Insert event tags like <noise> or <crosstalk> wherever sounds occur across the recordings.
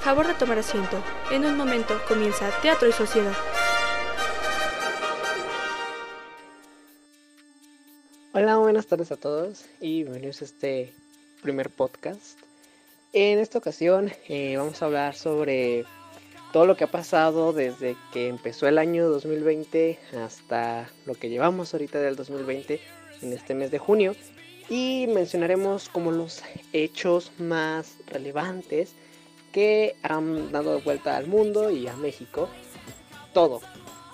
Favor de tomar asiento. En un momento comienza Teatro y Sociedad. Hola, buenas tardes a todos y bienvenidos a este primer podcast. En esta ocasión eh, vamos a hablar sobre todo lo que ha pasado desde que empezó el año 2020 hasta lo que llevamos ahorita del 2020 en este mes de junio y mencionaremos como los hechos más relevantes que han dado vuelta al mundo y a México. Todo.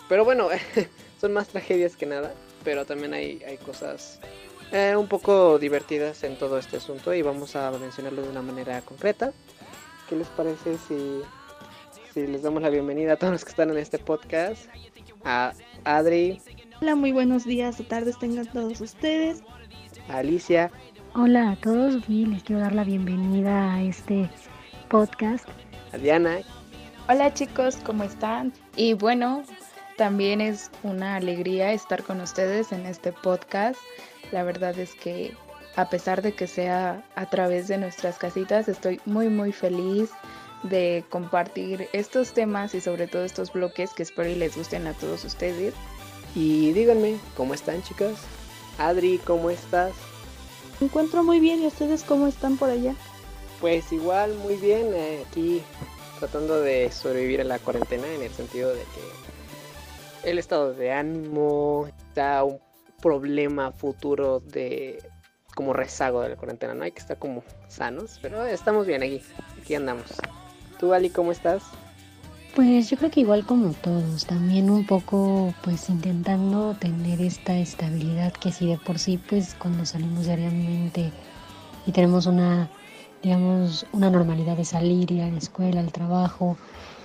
Pero bueno, <laughs> son más tragedias que nada, pero también hay, hay cosas eh, un poco divertidas en todo este asunto y vamos a mencionarlo de una manera concreta. ¿Qué les parece si y les damos la bienvenida a todos los que están en este podcast. A Adri. Hola, muy buenos días o tardes tengan todos ustedes. A Alicia. Hola a todos y les quiero dar la bienvenida a este podcast. A Diana. Hola chicos, ¿cómo están? Y bueno, también es una alegría estar con ustedes en este podcast. La verdad es que a pesar de que sea a través de nuestras casitas, estoy muy muy feliz de compartir estos temas y sobre todo estos bloques que espero y les gusten a todos ustedes. Y díganme, ¿cómo están chicas? Adri, ¿cómo estás? Me encuentro muy bien y ustedes cómo están por allá. Pues igual, muy bien, eh, aquí tratando de sobrevivir a la cuarentena en el sentido de que el estado de ánimo está un problema futuro de como rezago de la cuarentena, ¿no? Hay que estar como sanos, pero estamos bien aquí, aquí andamos. ¿Tú, Ali, cómo estás? Pues yo creo que igual como todos, también un poco pues intentando tener esta estabilidad que si de por sí pues cuando salimos diariamente y tenemos una digamos una normalidad de salir, ir a la escuela, al trabajo,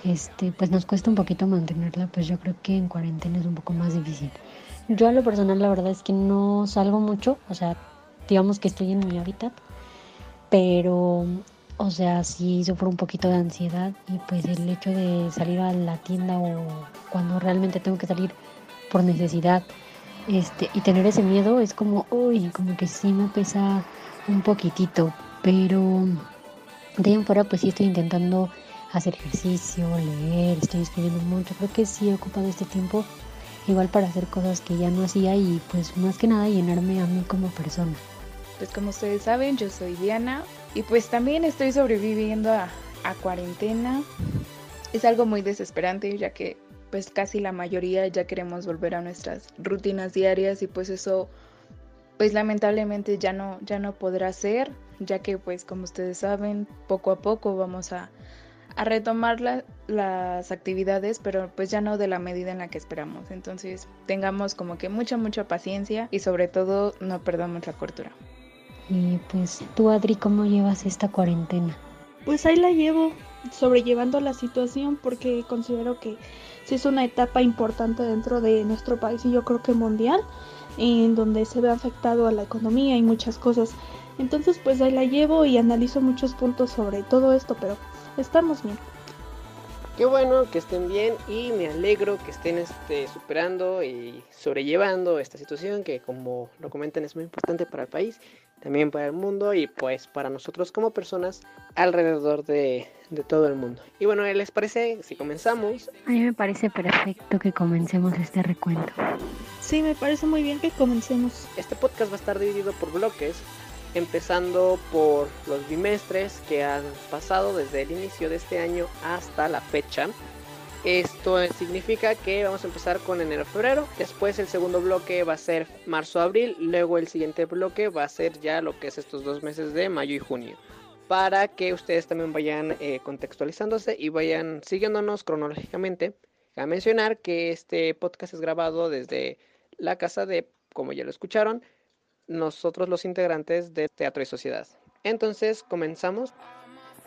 este pues nos cuesta un poquito mantenerla, pues yo creo que en cuarentena es un poco más difícil. Yo a lo personal la verdad es que no salgo mucho, o sea, digamos que estoy en mi hábitat, pero o sea, sí sufro un poquito de ansiedad y pues el hecho de salir a la tienda o cuando realmente tengo que salir por necesidad este y tener ese miedo es como, uy, como que sí me pesa un poquitito, pero de ahí en fuera pues sí estoy intentando hacer ejercicio, leer, estoy escribiendo mucho, creo que sí he ocupado este tiempo igual para hacer cosas que ya no hacía y pues más que nada llenarme a mí como persona. Pues como ustedes saben, yo soy Diana, y pues también estoy sobreviviendo a, cuarentena. Es algo muy desesperante ya que pues casi la mayoría ya queremos volver a nuestras rutinas diarias y pues eso pues lamentablemente ya no ya no podrá ser ya que pues como ustedes saben poco a poco vamos a, a retomar las actividades pero pues ya no de la medida en la que esperamos entonces tengamos como que mucha mucha paciencia y sobre todo no perdamos la cordura. Y pues tú, Adri, ¿cómo llevas esta cuarentena? Pues ahí la llevo, sobrellevando la situación porque considero que sí es una etapa importante dentro de nuestro país y yo creo que mundial, en donde se ve afectado a la economía y muchas cosas. Entonces pues ahí la llevo y analizo muchos puntos sobre todo esto, pero estamos bien. Qué bueno que estén bien y me alegro que estén este, superando y sobrellevando esta situación que como lo comentan es muy importante para el país, también para el mundo y pues para nosotros como personas alrededor de, de todo el mundo. Y bueno, ¿les parece si comenzamos? A mí me parece perfecto que comencemos este recuento. Sí, me parece muy bien que comencemos. Este podcast va a estar dividido por bloques empezando por los bimestres que han pasado desde el inicio de este año hasta la fecha. Esto significa que vamos a empezar con enero-febrero, después el segundo bloque va a ser marzo-abril, luego el siguiente bloque va a ser ya lo que es estos dos meses de mayo y junio, para que ustedes también vayan eh, contextualizándose y vayan siguiéndonos cronológicamente. A mencionar que este podcast es grabado desde la casa de, como ya lo escucharon, nosotros los integrantes de Teatro y Sociedad. Entonces comenzamos.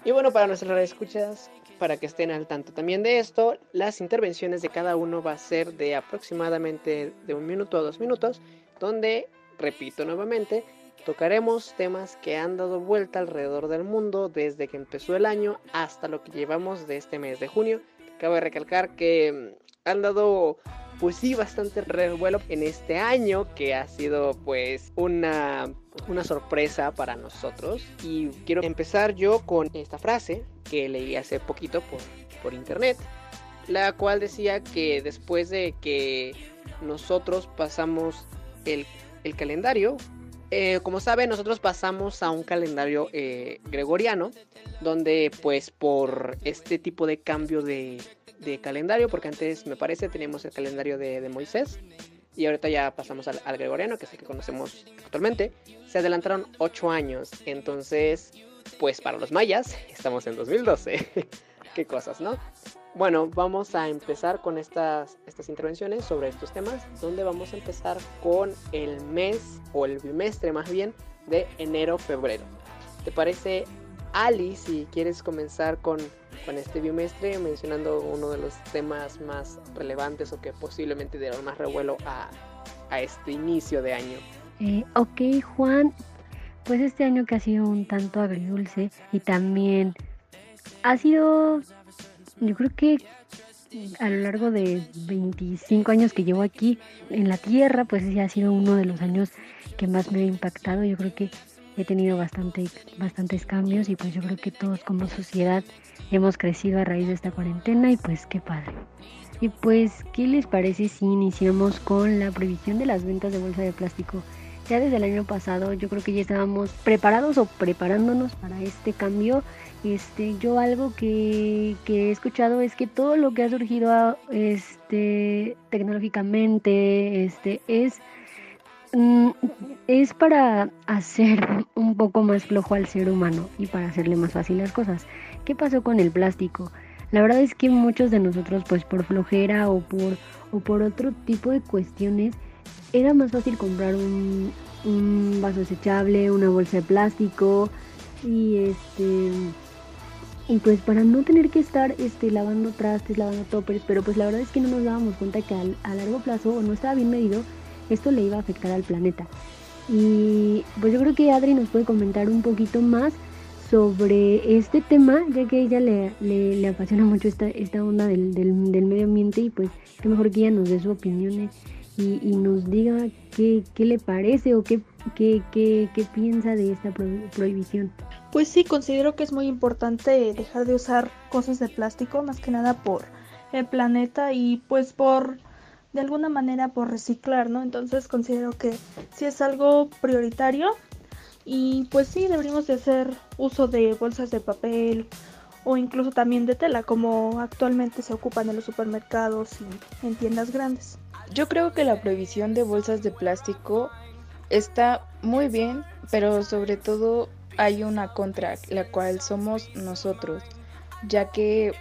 Y bueno, para nuestras escuchas, para que estén al tanto también de esto, las intervenciones de cada uno va a ser de aproximadamente de un minuto a dos minutos, donde, repito nuevamente, tocaremos temas que han dado vuelta alrededor del mundo desde que empezó el año hasta lo que llevamos de este mes de junio. Cabe recalcar que mm, han dado pues sí, bastante revuelo en este año que ha sido pues una, una sorpresa para nosotros. Y quiero empezar yo con esta frase que leí hace poquito por, por internet, la cual decía que después de que nosotros pasamos el, el calendario, eh, como saben, nosotros pasamos a un calendario eh, gregoriano, donde pues por este tipo de cambio de, de, calendario, porque antes me parece teníamos el calendario de, de Moisés y ahorita ya pasamos al, al, gregoriano, que es el que conocemos actualmente, se adelantaron 8 años, entonces pues para los mayas <laughs> estamos en 2012, <laughs> qué cosas, ¿no? Bueno, vamos a empezar con estas, estas intervenciones sobre estos temas, donde vamos a empezar con el mes o el bimestre más bien de enero-febrero. ¿Te parece, Ali, si quieres comenzar con, con este bimestre mencionando uno de los temas más relevantes o que posiblemente dieron más revuelo a, a este inicio de año? Eh, ok, Juan, pues este año que ha sido un tanto agridulce y también ha sido yo creo que a lo largo de 25 años que llevo aquí en la tierra, pues ha sido uno de los años que más me ha impactado. Yo creo que he tenido bastante, bastantes cambios y pues yo creo que todos como sociedad hemos crecido a raíz de esta cuarentena y pues qué padre. Y pues, ¿qué les parece si iniciamos con la prohibición de las ventas de bolsa de plástico? Ya desde el año pasado yo creo que ya estábamos preparados o preparándonos para este cambio este, yo algo que, he escuchado es que todo lo que ha surgido este, tecnológicamente este, es, mm, es para hacer <laughs> un poco más flojo al ser humano y para hacerle más fácil las cosas. ¿Qué pasó con el plástico? La verdad es que muchos de nosotros, pues por flojera o por, o por otro tipo de cuestiones, era más fácil comprar un, un vaso desechable, una bolsa de plástico y este y pues para no tener que estar este, lavando trastes, lavando toppers, pero pues la verdad es que no nos dábamos cuenta que a largo plazo o no estaba bien medido, esto le iba a afectar al planeta. Y pues yo creo que Adri nos puede comentar un poquito más sobre este tema, ya que a ella le, le, apasiona mucho esta, esta onda del, del, del, medio ambiente y pues qué mejor que ella nos dé su opinión y, y nos diga qué, le parece o qué, qué, qué piensa de esta prohibición. Pues sí, considero que es muy importante dejar de usar cosas de plástico, más que nada por el planeta y pues por, de alguna manera, por reciclar, ¿no? Entonces considero que sí es algo prioritario y pues sí, deberíamos de hacer uso de bolsas de papel o incluso también de tela, como actualmente se ocupan en los supermercados y en tiendas grandes. Yo creo que la prohibición de bolsas de plástico está muy bien, pero sobre todo hay una contra, la cual somos nosotros, ya que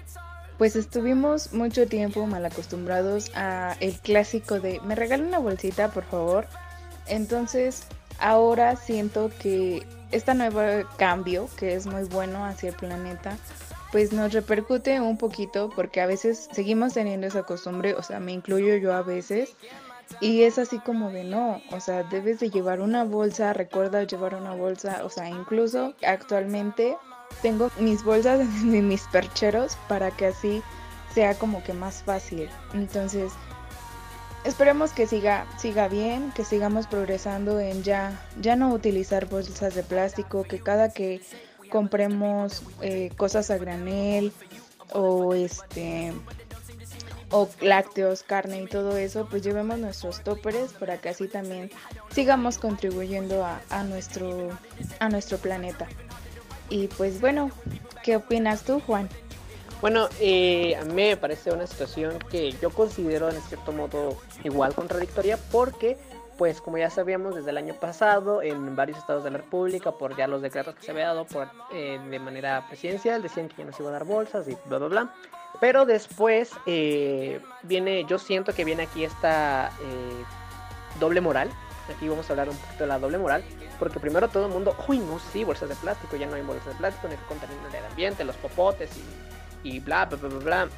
pues estuvimos mucho tiempo mal acostumbrados a el clásico de me regala una bolsita por favor. Entonces ahora siento que este nuevo cambio, que es muy bueno hacia el planeta, pues nos repercute un poquito porque a veces seguimos teniendo esa costumbre, o sea, me incluyo yo a veces, y es así como de no, o sea, debes de llevar una bolsa, recuerda llevar una bolsa, o sea, incluso actualmente tengo mis bolsas <laughs> en mis percheros para que así sea como que más fácil. Entonces, esperemos que siga, siga bien, que sigamos progresando en ya, ya no utilizar bolsas de plástico, que cada que compremos eh, cosas a granel o este o lácteos, carne y todo eso, pues llevemos nuestros toppers para que así también sigamos contribuyendo a, a, nuestro, a nuestro planeta. Y pues bueno, ¿qué opinas tú, Juan? Bueno, eh, a mí me parece una situación que yo considero en cierto modo igual contradictoria porque pues como ya sabíamos desde el año pasado en varios estados de la República por ya los decretos que se había dado por, eh, de manera presidencial decían que ya no se iba a dar bolsas y bla bla bla pero después eh, viene, yo siento que viene aquí esta eh, doble moral. Aquí vamos a hablar un poquito de la doble moral. Porque primero todo el mundo, uy, no, sí, bolsas de plástico, ya no hay bolsas de plástico, ni que contaminan el ambiente, los popotes y, y bla, bla, bla, bla,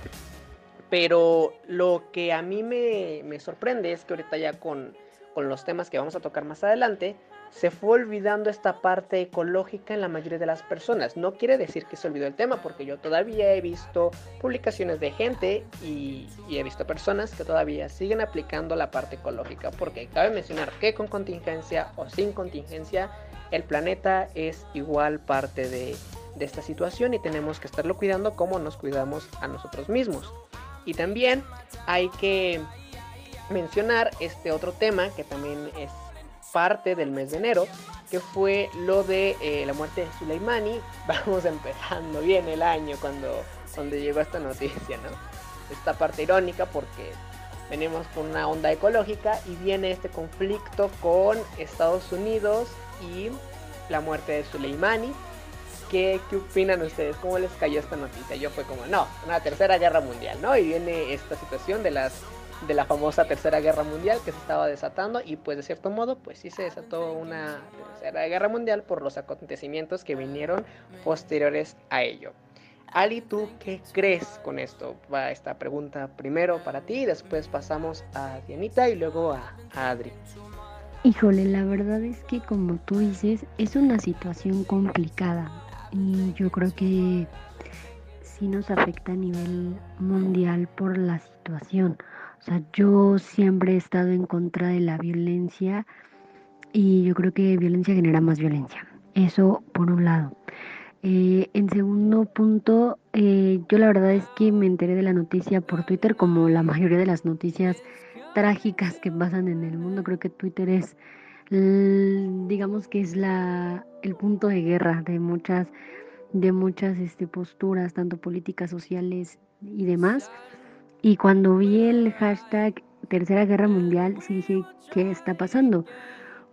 Pero lo que a mí me, me sorprende es que ahorita ya con, con los temas que vamos a tocar más adelante, se fue olvidando esta parte ecológica en la mayoría de las personas. No quiere decir que se olvidó el tema, porque yo todavía he visto publicaciones de gente y, he visto personas que todavía siguen aplicando la parte ecológica, porque cabe mencionar que con contingencia o sin contingencia, el planeta es igual parte de, esta situación y tenemos que estarlo cuidando como nos cuidamos a nosotros mismos. Y también hay que mencionar este otro tema que también es parte del mes de enero, que fue lo de eh, la muerte de Suleimani. <laughs> Vamos empezando bien el año cuando, cuando llegó esta noticia, ¿no? Esta parte irónica porque venimos con una onda ecológica y viene este conflicto con Estados Unidos y la muerte de Suleimani. ¿Qué, ¿Qué opinan ustedes? ¿Cómo les cayó esta noticia? Yo fue como, no, una tercera guerra mundial, ¿no? Y viene esta situación de las de la famosa Tercera Guerra Mundial que se estaba desatando y pues de cierto modo pues sí se desató una Tercera Guerra Mundial por los acontecimientos que vinieron posteriores a ello. Ali, ¿tú qué crees con esto? Va esta pregunta primero para ti y después pasamos a Dianita y luego a, a Adri. Híjole, la verdad es que como tú dices, es una situación complicada y yo creo que sí nos afecta a nivel mundial por la situación. Sea, yo siempre he estado en contra de la violencia y yo creo que violencia genera más violencia. Eso por un lado. Eh, en segundo punto, eh, yo la verdad es que me enteré de la noticia por Twitter, como la mayoría de las noticias trágicas que pasan en el mundo. Creo que Twitter es, digamos que es la, el punto de guerra de muchas, de muchas este, posturas, tanto políticas, sociales y demás. Y cuando vi el hashtag Tercera Guerra Mundial, dije, ¿qué está pasando?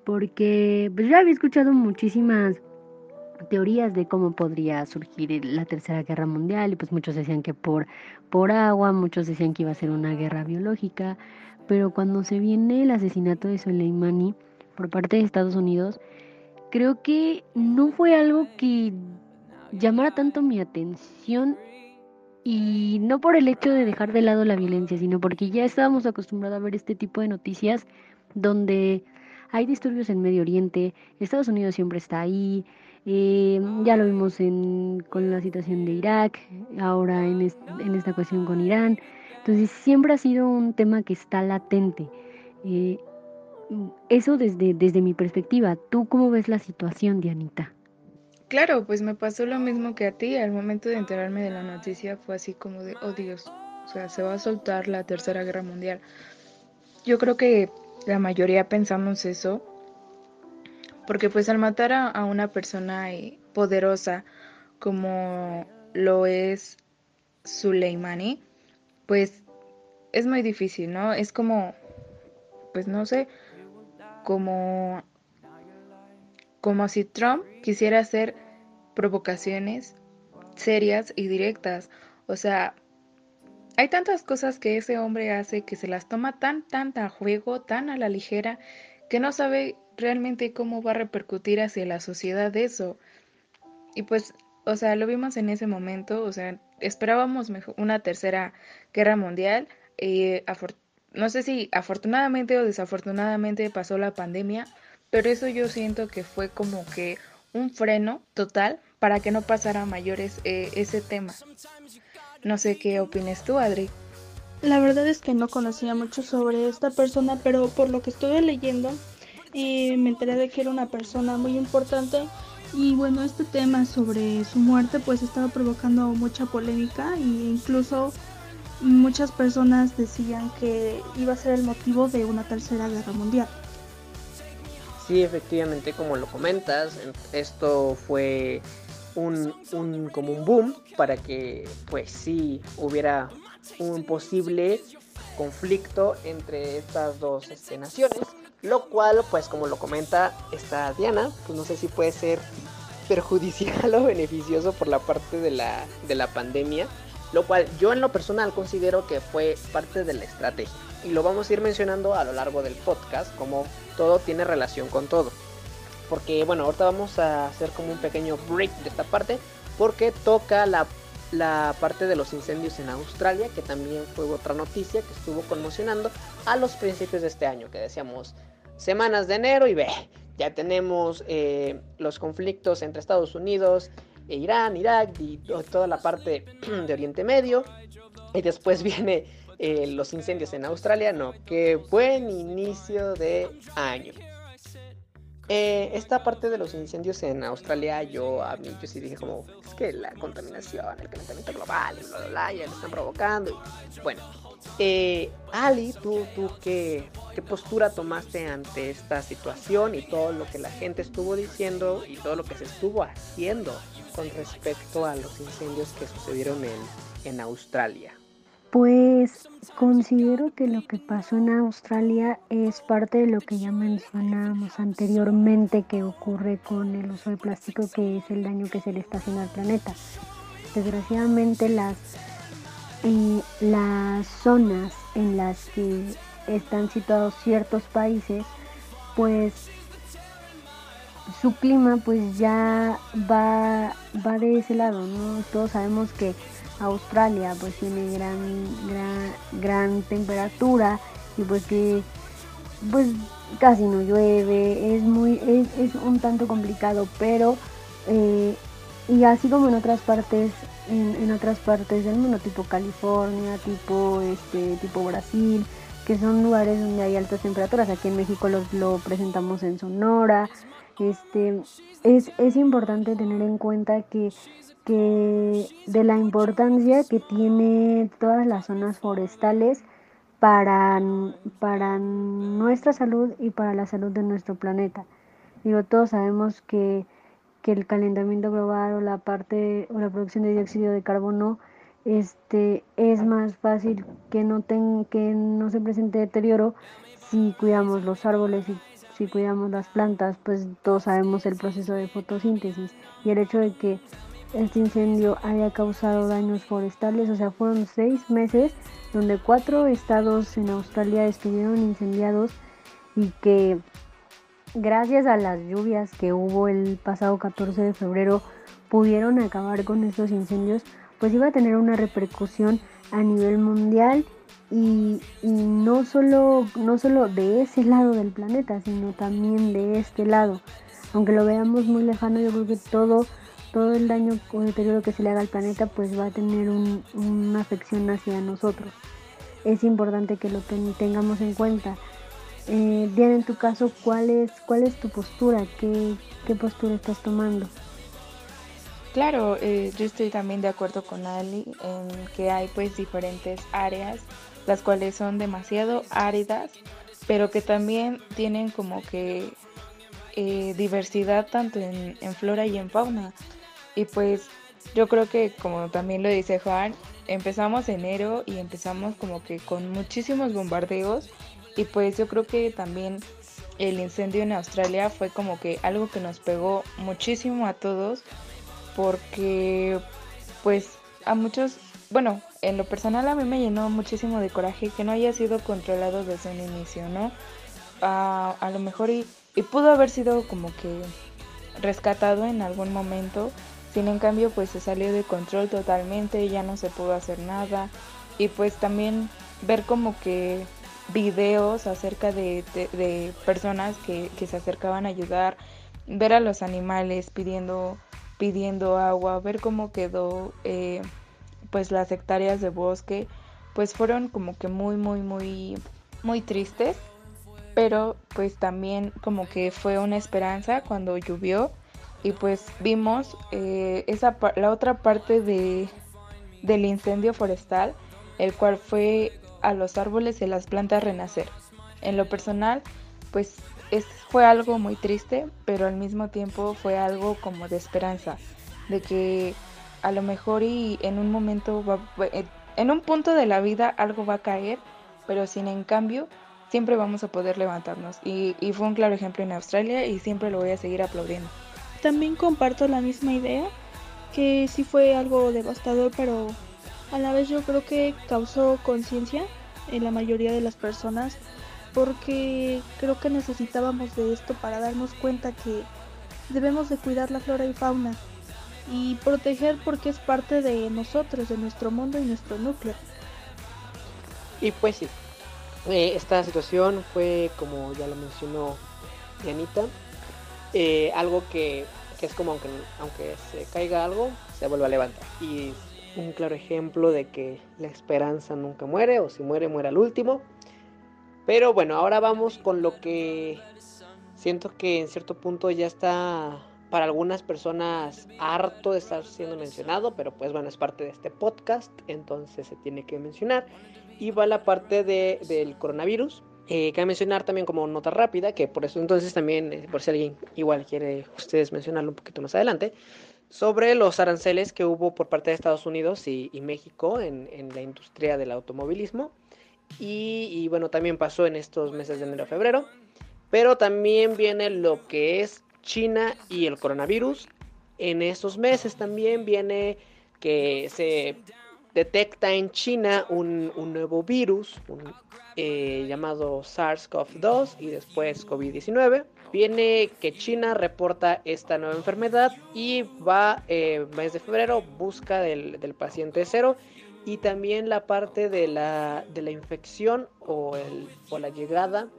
Porque pues, ya había escuchado muchísimas teorías de cómo podría surgir la Tercera Guerra Mundial y pues muchos decían que por, por agua, muchos decían que iba a ser una guerra biológica, pero cuando se viene el asesinato de Soleimani por parte de Estados Unidos, creo que no fue algo que llamara tanto mi atención y no por el hecho de dejar de lado la violencia, sino porque ya estábamos acostumbrados a ver este tipo de noticias donde hay disturbios en Medio Oriente, Estados Unidos siempre está ahí, eh, ya lo vimos en, con la situación de Irak, ahora en, esta cuestión con Irán. Entonces siempre ha sido un tema que está latente. Eh, eso desde, desde mi perspectiva. ¿Tú cómo ves la situación, Dianita? Claro, pues me pasó lo mismo que a ti. Al momento de enterarme de la noticia fue así como de, oh Dios, o sea, se va a soltar la Tercera Guerra Mundial. Yo creo que la mayoría pensamos eso, porque pues al matar a, una persona eh, poderosa como lo es Suleimani, pues es muy difícil, ¿no? Es como, pues no sé, como como si Trump quisiera hacer provocaciones serias y directas. O sea, hay tantas cosas que ese hombre hace que se las toma tan, tan a juego, tan a la ligera, que no sabe realmente cómo va a repercutir hacia la sociedad eso. Y pues, o sea, lo vimos en ese momento, o sea, esperábamos una tercera guerra mundial. Eh, no sé si afortunadamente o desafortunadamente pasó la pandemia, pero eso yo siento que fue como que un freno total para que no pasara a mayores eh, ese tema. No sé qué opines tú, Adri. La verdad es que no conocía mucho sobre esta persona, pero por lo que estuve leyendo, eh, me enteré de que era una persona muy importante. Y bueno, este tema sobre su muerte pues estaba provocando mucha polémica e incluso muchas personas decían que iba a ser el motivo de una tercera guerra mundial. Sí, efectivamente, como lo comentas, esto fue un, como un boom para que pues sí hubiera un posible conflicto entre estas dos este, naciones, lo cual pues como lo comenta esta Diana, pues no sé si puede ser perjudicial <laughs> o beneficioso por la parte de la, de la pandemia, lo cual yo en lo personal considero que fue parte de la estrategia y lo vamos a ir mencionando a lo largo del podcast como todo tiene relación con todo. Porque bueno, ahorita vamos a hacer como un pequeño break de esta parte porque toca la, la parte de los incendios en Australia, que también fue otra noticia que estuvo conmocionando a los principios de este año, que decíamos semanas de enero y ve, ya tenemos eh, los conflictos entre Estados Unidos e Irán, Irak y toda la parte <clears throat> de Oriente Medio. Y después viene eh, los incendios en Australia. No, qué buen inicio de año. Eh, esta parte de los incendios en Australia, yo a mí yo sí dije como, es que la contaminación, el calentamiento global, bla, bla, bla, ya lo están provocando. bueno, eh, Ali, ¿tú, tú qué, qué postura tomaste ante esta situación y todo lo que la gente estuvo diciendo y todo lo que se estuvo haciendo con respecto a los incendios que sucedieron en, en Australia? Pues considero que lo que pasó en Australia es parte de lo que ya mencionábamos anteriormente que ocurre con el uso de plástico, que es el daño que se le está haciendo al planeta. Desgraciadamente las, eh, las zonas en las que están situados ciertos países, pues su clima pues ya va, va de ese lado, ¿no? Todos sabemos que Australia pues tiene gran, gran, gran temperatura y pues que pues casi no llueve, es muy, es, un tanto complicado, pero eh, y así como en otras partes, en, otras partes del mundo, tipo California, tipo este, tipo Brasil, que son lugares donde hay altas temperaturas, aquí en México lo presentamos en Sonora, este es, es importante tener en cuenta que que de la importancia que tiene todas las zonas forestales para, para nuestra salud y para la salud de nuestro planeta. Digo, todos sabemos que, que el calentamiento global o la parte o la producción de dióxido de carbono este es más fácil que no ten, que no se presente deterioro si cuidamos los árboles y si cuidamos las plantas, pues todos sabemos el proceso de fotosíntesis y el hecho de que este incendio haya causado daños forestales, o sea, fueron seis meses donde cuatro estados en Australia estuvieron incendiados y que gracias a las lluvias que hubo el pasado 14 de febrero pudieron acabar con estos incendios, pues iba a tener una repercusión a nivel mundial y, no, solo, no solo de ese lado del planeta, sino también de este lado. Aunque lo veamos muy lejano, yo creo que todo todo el daño o deterioro que se le haga al planeta pues va a tener una afección hacia nosotros. Es importante que lo tengamos en cuenta. Eh, Diana, en tu caso, ¿cuál es, cuál es tu postura? ¿Qué, postura estás tomando? Claro, eh, yo estoy también de acuerdo con Ali en que hay pues diferentes áreas, las cuales son demasiado áridas, pero que también tienen como que eh, diversidad tanto en, en, flora y en fauna. Y pues yo creo que como también lo dice Juan, empezamos enero y empezamos como que con muchísimos bombardeos y pues yo creo que también el incendio en Australia fue como que algo que nos pegó muchísimo a todos porque pues a muchos, bueno, en lo personal a mí me llenó muchísimo de coraje que no haya sido controlado desde un inicio, ¿no? A, lo mejor y, y pudo haber sido como que rescatado en algún momento sin en cambio, pues se salió de control totalmente, ya no se pudo hacer nada. Y pues también ver como que videos acerca de, personas que, se acercaban a ayudar, ver a los animales pidiendo, pidiendo agua, ver cómo quedó eh, pues las hectáreas de bosque, pues fueron como que muy, muy, muy, muy tristes. Pero pues también como que fue una esperanza cuando llovió y pues vimos eh, esa, la otra parte de, del incendio forestal, el cual fue a los árboles y las plantas renacer. En lo personal, pues es, fue algo muy triste, pero al mismo tiempo fue algo como de esperanza, de que a lo mejor y en un momento, eh, en un punto de la vida algo va a caer, pero sin en cambio siempre vamos a poder levantarnos. Y, y fue un claro ejemplo en Australia y siempre lo voy a seguir aplaudiendo también comparto la misma idea, que sí fue algo devastador, pero a la vez yo creo que causó conciencia en la mayoría de las personas, porque creo que necesitábamos de esto para darnos cuenta que debemos de cuidar la flora y fauna y proteger porque es parte de nosotros, de nuestro mundo y nuestro núcleo. Y pues sí, eh, esta situación fue como ya lo mencionó Dianita, eh, algo que, es como aunque, aunque se caiga algo, se vuelve a levantar. Y un claro ejemplo de que la esperanza nunca muere, o si muere, muere al último. Pero bueno, ahora vamos con lo que siento que en cierto punto ya está para algunas personas harto de estar siendo mencionado, pero pues bueno, es parte de este podcast, entonces se tiene que mencionar. Y va la parte de, del coronavirus. Eh, mencionar también como nota rápida, que por eso entonces también, eh, por si alguien igual quiere ustedes mencionarlo un poquito más adelante, sobre los aranceles que hubo por parte de Estados Unidos y, México en, en, la industria del automovilismo. Y, y, bueno, también pasó en estos meses de enero-febrero. Pero también viene lo que es China y el coronavirus. En estos meses también viene que se detecta en China un, nuevo virus eh, llamado SARS-CoV-2 y después COVID-19. Viene que China reporta esta nueva enfermedad y va eh, mes de febrero busca del, paciente cero y también la parte de la, de la infección o, la llegada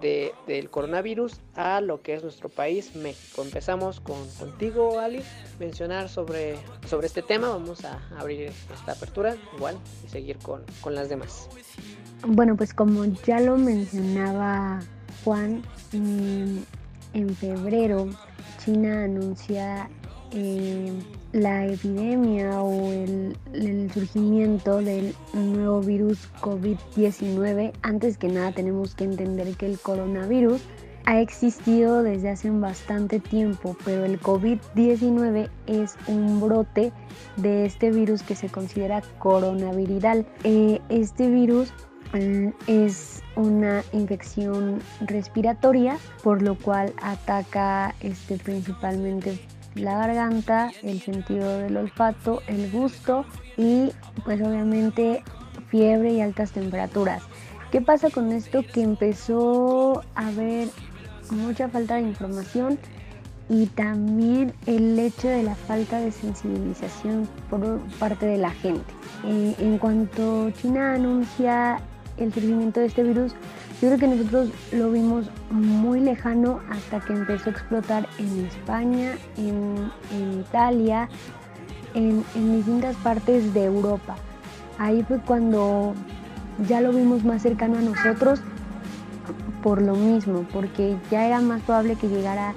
de, del coronavirus a lo que es nuestro país, México. Empezamos con contigo, Ali, mencionar sobre, sobre este tema. Vamos a abrir esta apertura igual y seguir con, con las demás. Bueno, pues como ya lo mencionaba Juan, en febrero China anuncia eh, la epidemia o el, surgimiento del nuevo virus COVID-19, antes que nada tenemos que entender que el coronavirus ha existido desde hace bastante tiempo, pero el COVID-19 es un brote de este virus que se considera coronaviral. Eh, este virus mm, es una infección respiratoria, por lo cual ataca este, principalmente la garganta, el sentido del olfato, el gusto y pues obviamente fiebre y altas temperaturas. ¿Qué pasa con esto? Que empezó a haber mucha falta de información y también el hecho de la falta de sensibilización por parte de la gente. Eh, en cuanto China anuncia el surgimiento de este virus, yo creo que nosotros lo vimos muy lejano hasta que empezó a explotar en España, en, Italia, en, distintas partes de Europa. Ahí fue cuando ya lo vimos más cercano a nosotros por lo mismo, porque ya era más probable que llegara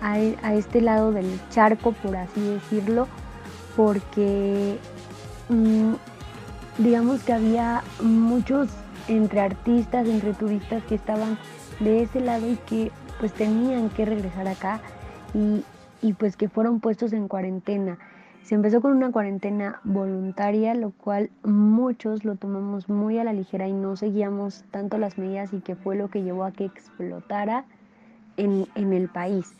a, este lado del charco, por así decirlo, porque mm, digamos que había muchos entre artistas, entre turistas que estaban de ese lado y que pues tenían que regresar acá y, y pues que fueron puestos en cuarentena. Se empezó con una cuarentena voluntaria, lo cual muchos lo tomamos muy a la ligera y no seguíamos tanto las medidas y que fue lo que llevó a que explotara en, en el país.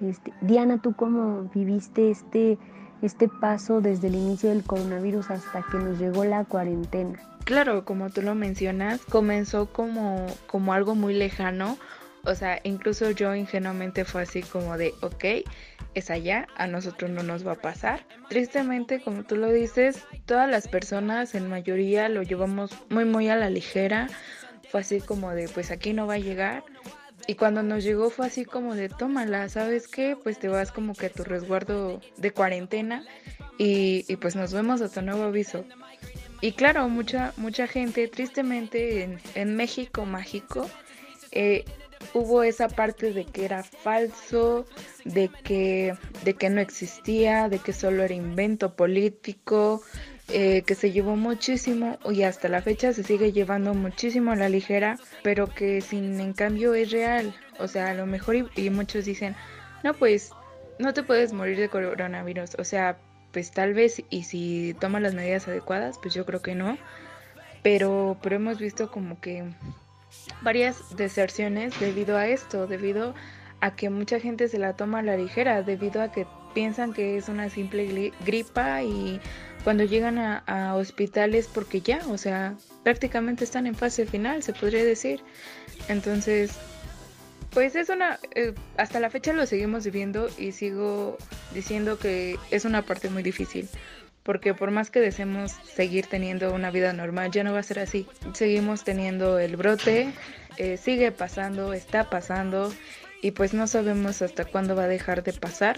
Este, Diana, ¿tú cómo viviste este, este paso desde el inicio del coronavirus hasta que nos llegó la cuarentena? Claro, como tú lo mencionas, comenzó como, como algo muy lejano. O sea, incluso yo ingenuamente fue así como de, ok, es allá, a nosotros no nos va a pasar. Tristemente, como tú lo dices, todas las personas en mayoría lo llevamos muy, muy a la ligera. Fue así como de, pues aquí no va a llegar. Y cuando nos llegó fue así como de, tómala, ¿sabes qué? Pues te vas como que a tu resguardo de cuarentena y, y pues nos vemos hasta nuevo aviso. Y claro, mucha, mucha gente, tristemente en, México mágico, eh, hubo esa parte de que era falso, de que, de que no existía, de que solo era invento político, eh, que se llevó muchísimo y hasta la fecha se sigue llevando muchísimo a la ligera, pero que sin en cambio es real. O sea, a lo mejor y muchos dicen, no, pues no te puedes morir de coronavirus. O sea, pues tal vez y si toma las medidas adecuadas, pues yo creo que no. Pero, pero hemos visto como que varias deserciones debido a esto, debido a que mucha gente se la toma a la ligera, debido a que piensan que es una simple gripa y cuando llegan a, a hospitales porque ya, o sea, prácticamente están en fase final, se podría decir. Entonces, pues es una, eh, hasta la fecha lo seguimos viviendo y sigo diciendo que es una parte muy difícil, porque por más que deseemos seguir teniendo una vida normal, ya no va a ser así. Seguimos teniendo el brote, eh, sigue pasando, está pasando y pues no sabemos hasta cuándo va a dejar de pasar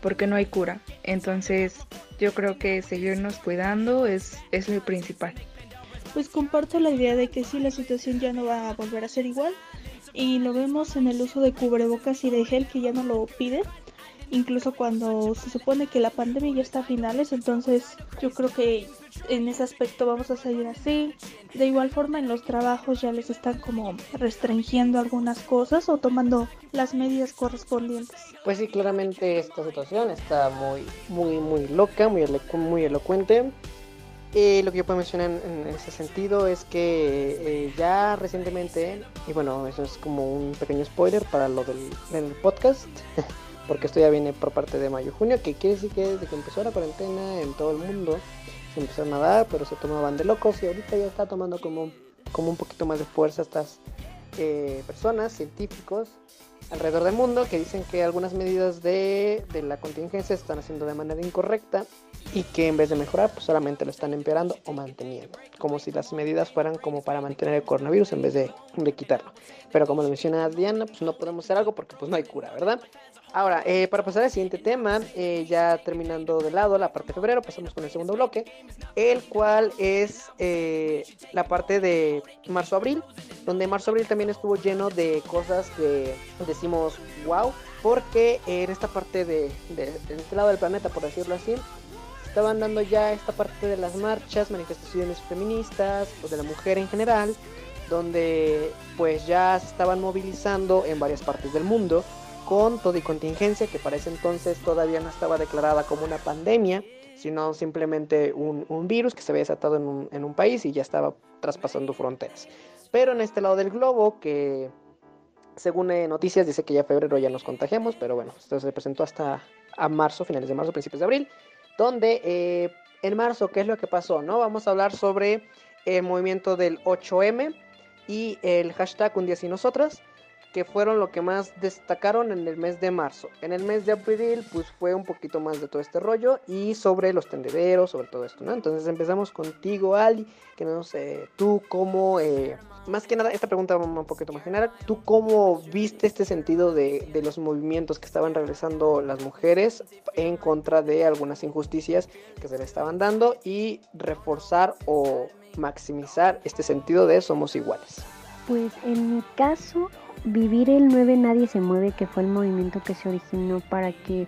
porque no hay cura. Entonces yo creo que seguirnos cuidando es, es lo principal. Pues comparto la idea de que sí, la situación ya no va a volver a ser igual y lo vemos en el uso de cubrebocas y de gel que ya no lo piden incluso cuando se supone que la pandemia ya está a finales, entonces yo creo que en ese aspecto vamos a seguir así. De igual forma en los trabajos ya les están como restringiendo algunas cosas o tomando las medidas correspondientes. Pues sí, claramente esta situación está muy, muy, muy loca, muy, muy elocuente. Eh, lo que yo puedo mencionar en, ese sentido es que eh, ya recientemente, y bueno, eso es como un pequeño spoiler para lo del, podcast, <laughs> porque esto ya viene por parte de mayo-junio, que quiere decir que desde que empezó la cuarentena en todo el mundo se empezaron a dar, pero se tomaban de locos y ahorita ya está tomando como, como un poquito más de fuerza estas eh, personas, científicos alrededor del mundo que dicen que algunas medidas de, de, la contingencia se están haciendo de manera incorrecta y que en vez de mejorar pues solamente lo están empeorando o manteniendo como si las medidas fueran como para mantener el coronavirus en vez de, de quitarlo. Pero como lo menciona Diana pues no podemos hacer algo porque pues no hay cura verdad Ahora, eh, para pasar al siguiente tema, eh, ya terminando de lado la parte de febrero, pasamos con el segundo bloque, el cual es eh, la parte de marzo-abril, donde marzo-abril también estuvo lleno de cosas que decimos wow, porque en esta parte de, de, este lado del planeta, por decirlo así, estaban dando ya esta parte de las marchas, manifestaciones feministas, o de la mujer en general, donde pues ya se estaban movilizando en varias partes del mundo con todo y contingencia que para ese entonces todavía no estaba declarada como una pandemia, sino simplemente un, virus que se había desatado en un, en un, país y ya estaba traspasando fronteras. Pero en este lado del globo, que según eh, noticias dice que ya febrero ya nos contagiamos, pero bueno, esto se presentó hasta a marzo, finales de marzo, principios de abril, donde eh, en marzo, ¿qué es lo que pasó? no Vamos a hablar sobre el movimiento del 8M y el hashtag Un día sin nosotras que fueron lo que más destacaron en el mes de marzo. En el mes de abril, pues fue un poquito más de todo este rollo y sobre los tendederos, sobre todo esto, ¿no? Entonces empezamos contigo, Ali, que no sé, tú cómo, eh, más que nada, esta pregunta va un poquito más general, ¿tú cómo viste este sentido de, de los movimientos que estaban realizando las mujeres en contra de algunas injusticias que se le estaban dando y reforzar o maximizar este sentido de somos iguales? Pues en mi caso, vivir el 9 Nadie se mueve, que fue el movimiento que se originó para que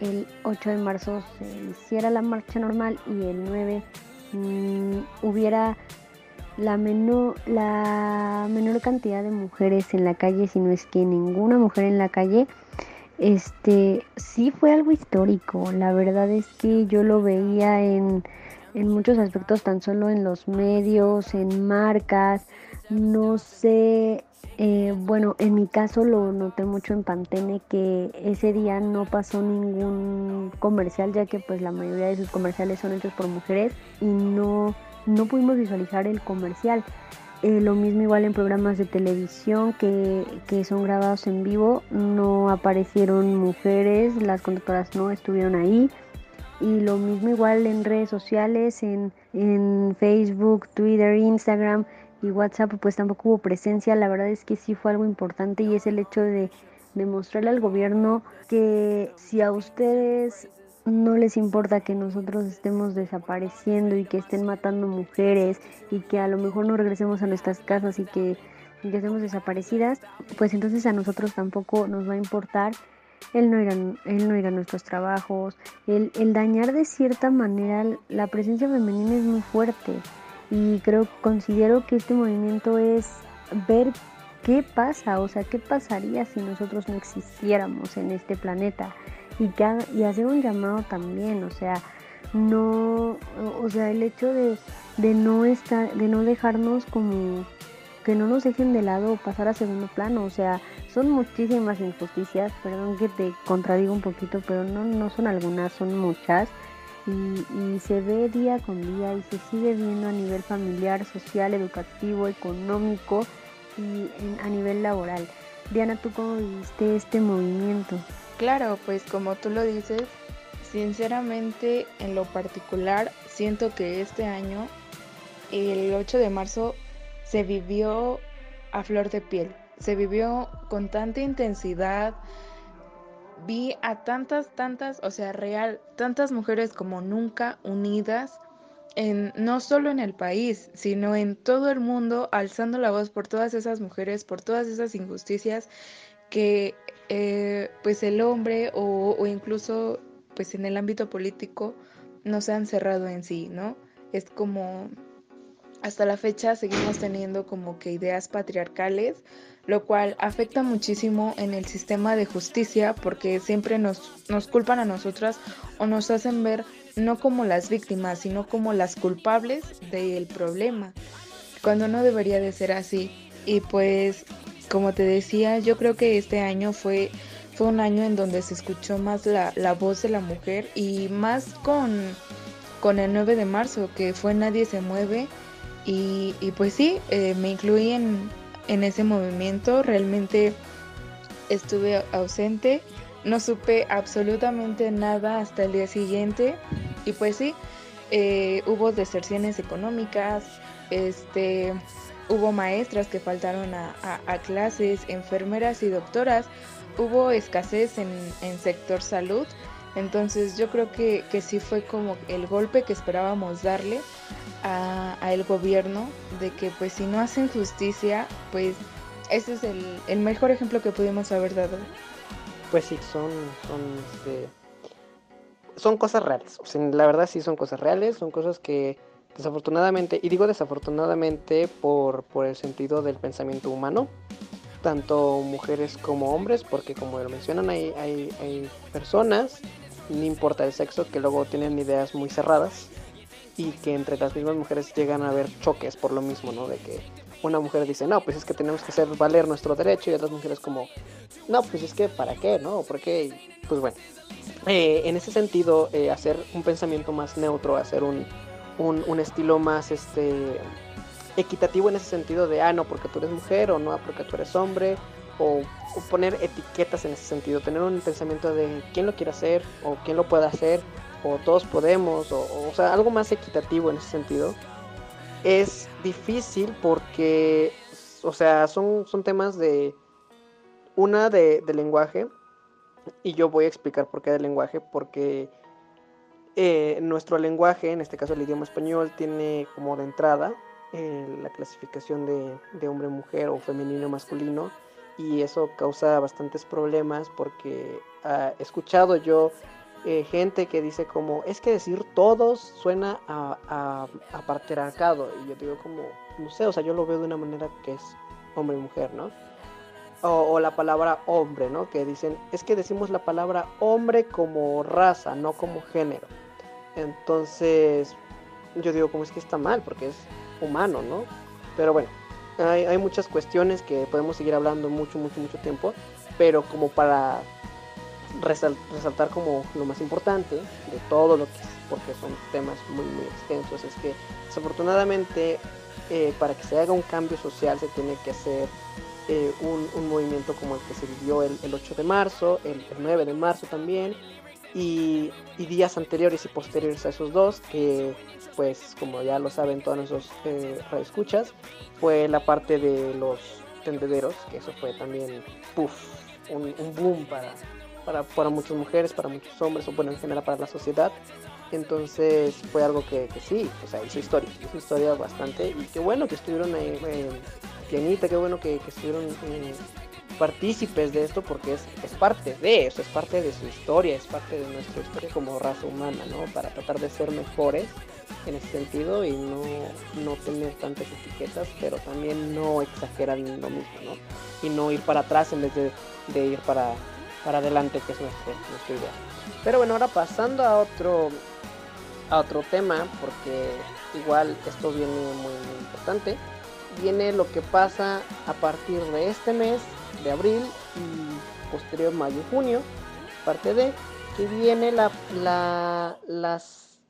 el 8 de marzo se hiciera la marcha normal y el 9 mm, hubiera la menor, la menor cantidad de mujeres en la calle, si no es que ninguna mujer en la calle, este sí fue algo histórico. La verdad es que yo lo veía en, en muchos aspectos, tan solo en los medios, en marcas, no sé, eh, bueno, en mi caso lo noté mucho en Pantene que ese día no pasó ningún comercial ya que pues la mayoría de sus comerciales son hechos por mujeres y no, no pudimos visualizar el comercial. Eh, lo mismo igual en programas de televisión que, que, son grabados en vivo, no aparecieron mujeres, las conductoras no estuvieron ahí. Y lo mismo igual en redes sociales, en, en Facebook, Twitter, Instagram, y WhatsApp pues tampoco hubo presencia, la verdad es que sí fue algo importante y es el hecho de demostrarle al gobierno que si a ustedes no les importa que nosotros estemos desapareciendo y que estén matando mujeres y que a lo mejor no regresemos a nuestras casas y que, ya estemos desaparecidas, pues entonces a nosotros tampoco nos va a importar el no ir a, no ir a nuestros trabajos, el, el dañar de cierta manera la presencia femenina es muy fuerte y creo, considero que este movimiento es ver qué pasa, o sea, qué pasaría si nosotros no existiéramos en este planeta. Y, que, y hacer un llamado también, o sea, no, o sea, el hecho de, de no estar, de no dejarnos como que no nos dejen de lado o pasar a segundo plano, o sea, son muchísimas injusticias, perdón que te contradigo un poquito, pero no, no son algunas, son muchas y, se ve día con día y se sigue viendo a nivel familiar, social, educativo, económico y a nivel laboral. Diana, ¿tú cómo viste este movimiento? Claro, pues como tú lo dices, sinceramente en lo particular siento que este año, el 8 de marzo, se vivió a flor de piel. se vivió con tanta intensidad. Vi a tantas, tantas, o sea, real, tantas mujeres como nunca unidas, en, no solo en el país, sino en todo el mundo, alzando la voz por todas esas mujeres, por todas esas injusticias que eh, pues el hombre o, o incluso pues en el ámbito político no se han cerrado en sí, ¿no? Es como hasta la fecha seguimos teniendo como que ideas patriarcales, lo cual afecta muchísimo en el sistema de justicia porque siempre nos, nos culpan a nosotras o nos hacen ver no como las víctimas, sino como las culpables del problema, cuando no debería de ser así. Y pues, como te decía, yo creo que este año fue, fue un año en donde se escuchó más la, la voz de la mujer y más con, con el 9 de marzo, que fue Nadie se mueve y, pues sí, eh, me incluí en, ese movimiento, realmente estuve ausente, no supe absolutamente nada hasta el día siguiente y pues sí, eh, hubo deserciones económicas, este, hubo maestras que faltaron a, clases, enfermeras y doctoras, hubo escasez en, en sector salud, entonces yo creo que, que sí fue como el golpe que esperábamos darle a, el gobierno de que pues si no hacen justicia, pues ese es el, mejor ejemplo que pudimos haber dado. Pues sí, son, son, este, son cosas reales. la verdad sí son cosas reales, son cosas que desafortunadamente, y digo desafortunadamente por, por el sentido del pensamiento humano, tanto mujeres como hombres, porque como lo mencionan, hay, hay, hay personas, no importa el sexo, que luego tienen ideas muy cerradas y que entre las mismas mujeres llegan a haber choques por lo mismo, ¿no? De que una mujer dice, no, pues es que tenemos que hacer valer nuestro derecho y otras mujeres como, no, pues es que para qué, ¿no? Porque, pues bueno, eh, en ese sentido, eh, hacer un pensamiento más neutro, hacer un, un, estilo más, este, equitativo en ese sentido de, ah, no, porque tú eres mujer o no, porque tú eres hombre, o, poner etiquetas en ese sentido, tener un pensamiento de quién lo quiere hacer o quién lo puede hacer o todos podemos, o, o, sea, algo más equitativo en ese sentido, es difícil porque, o sea, son, son temas de, una de, lenguaje, y yo voy a explicar por qué de lenguaje, porque eh, nuestro lenguaje, en este caso el idioma español, tiene como de entrada eh, la clasificación de, de hombre-mujer o femenino-masculino, y eso causa bastantes problemas porque he escuchado yo eh, gente que dice como, es que decir todos suena a, a, a patriarcado. Y yo digo como, no sé, o sea, yo lo veo de una manera que es hombre y mujer, ¿no? O, la palabra hombre, ¿no? Que dicen, es que decimos la palabra hombre como raza, no como género. Entonces, yo digo, como es que está mal, porque es humano, ¿no? Pero bueno, hay, hay muchas cuestiones que podemos seguir hablando mucho, mucho, mucho tiempo, pero como para resaltar como lo más importante de todo lo que porque son temas muy muy extensos es que desafortunadamente eh, para que se haga un cambio social se tiene que hacer eh, un, movimiento como el que se vivió el, 8 de marzo, el, 9 de marzo también, y, días anteriores y posteriores a esos dos, que pues como ya lo saben todos nuestros eh, escuchas fue la parte de los tendederos, que eso fue también puff, un, un boom para, para, para muchas mujeres, para muchos hombres, o bueno, en general para la sociedad. Entonces fue algo que, sí, o sea, hizo historia, hizo historia bastante. Y qué bueno que estuvieron ahí, eh, pianita, qué bueno que, estuvieron eh, partícipes de esto porque es, es parte de eso, es parte de su historia, es parte de nuestra historia como raza humana, ¿no? Para tratar de ser mejores en ese sentido y no, no tener tantas etiquetas, pero también no exagerar en lo mismo, ¿no? Y no ir para atrás en vez de, de ir para, para adelante, que es nuestro, nuestra idea. Pero bueno, ahora pasando a otro, a otro tema, porque igual esto viene muy, muy importante, viene lo que pasa a partir de este mes, de abril y posterior mayo junio, parte de que viene la, la, las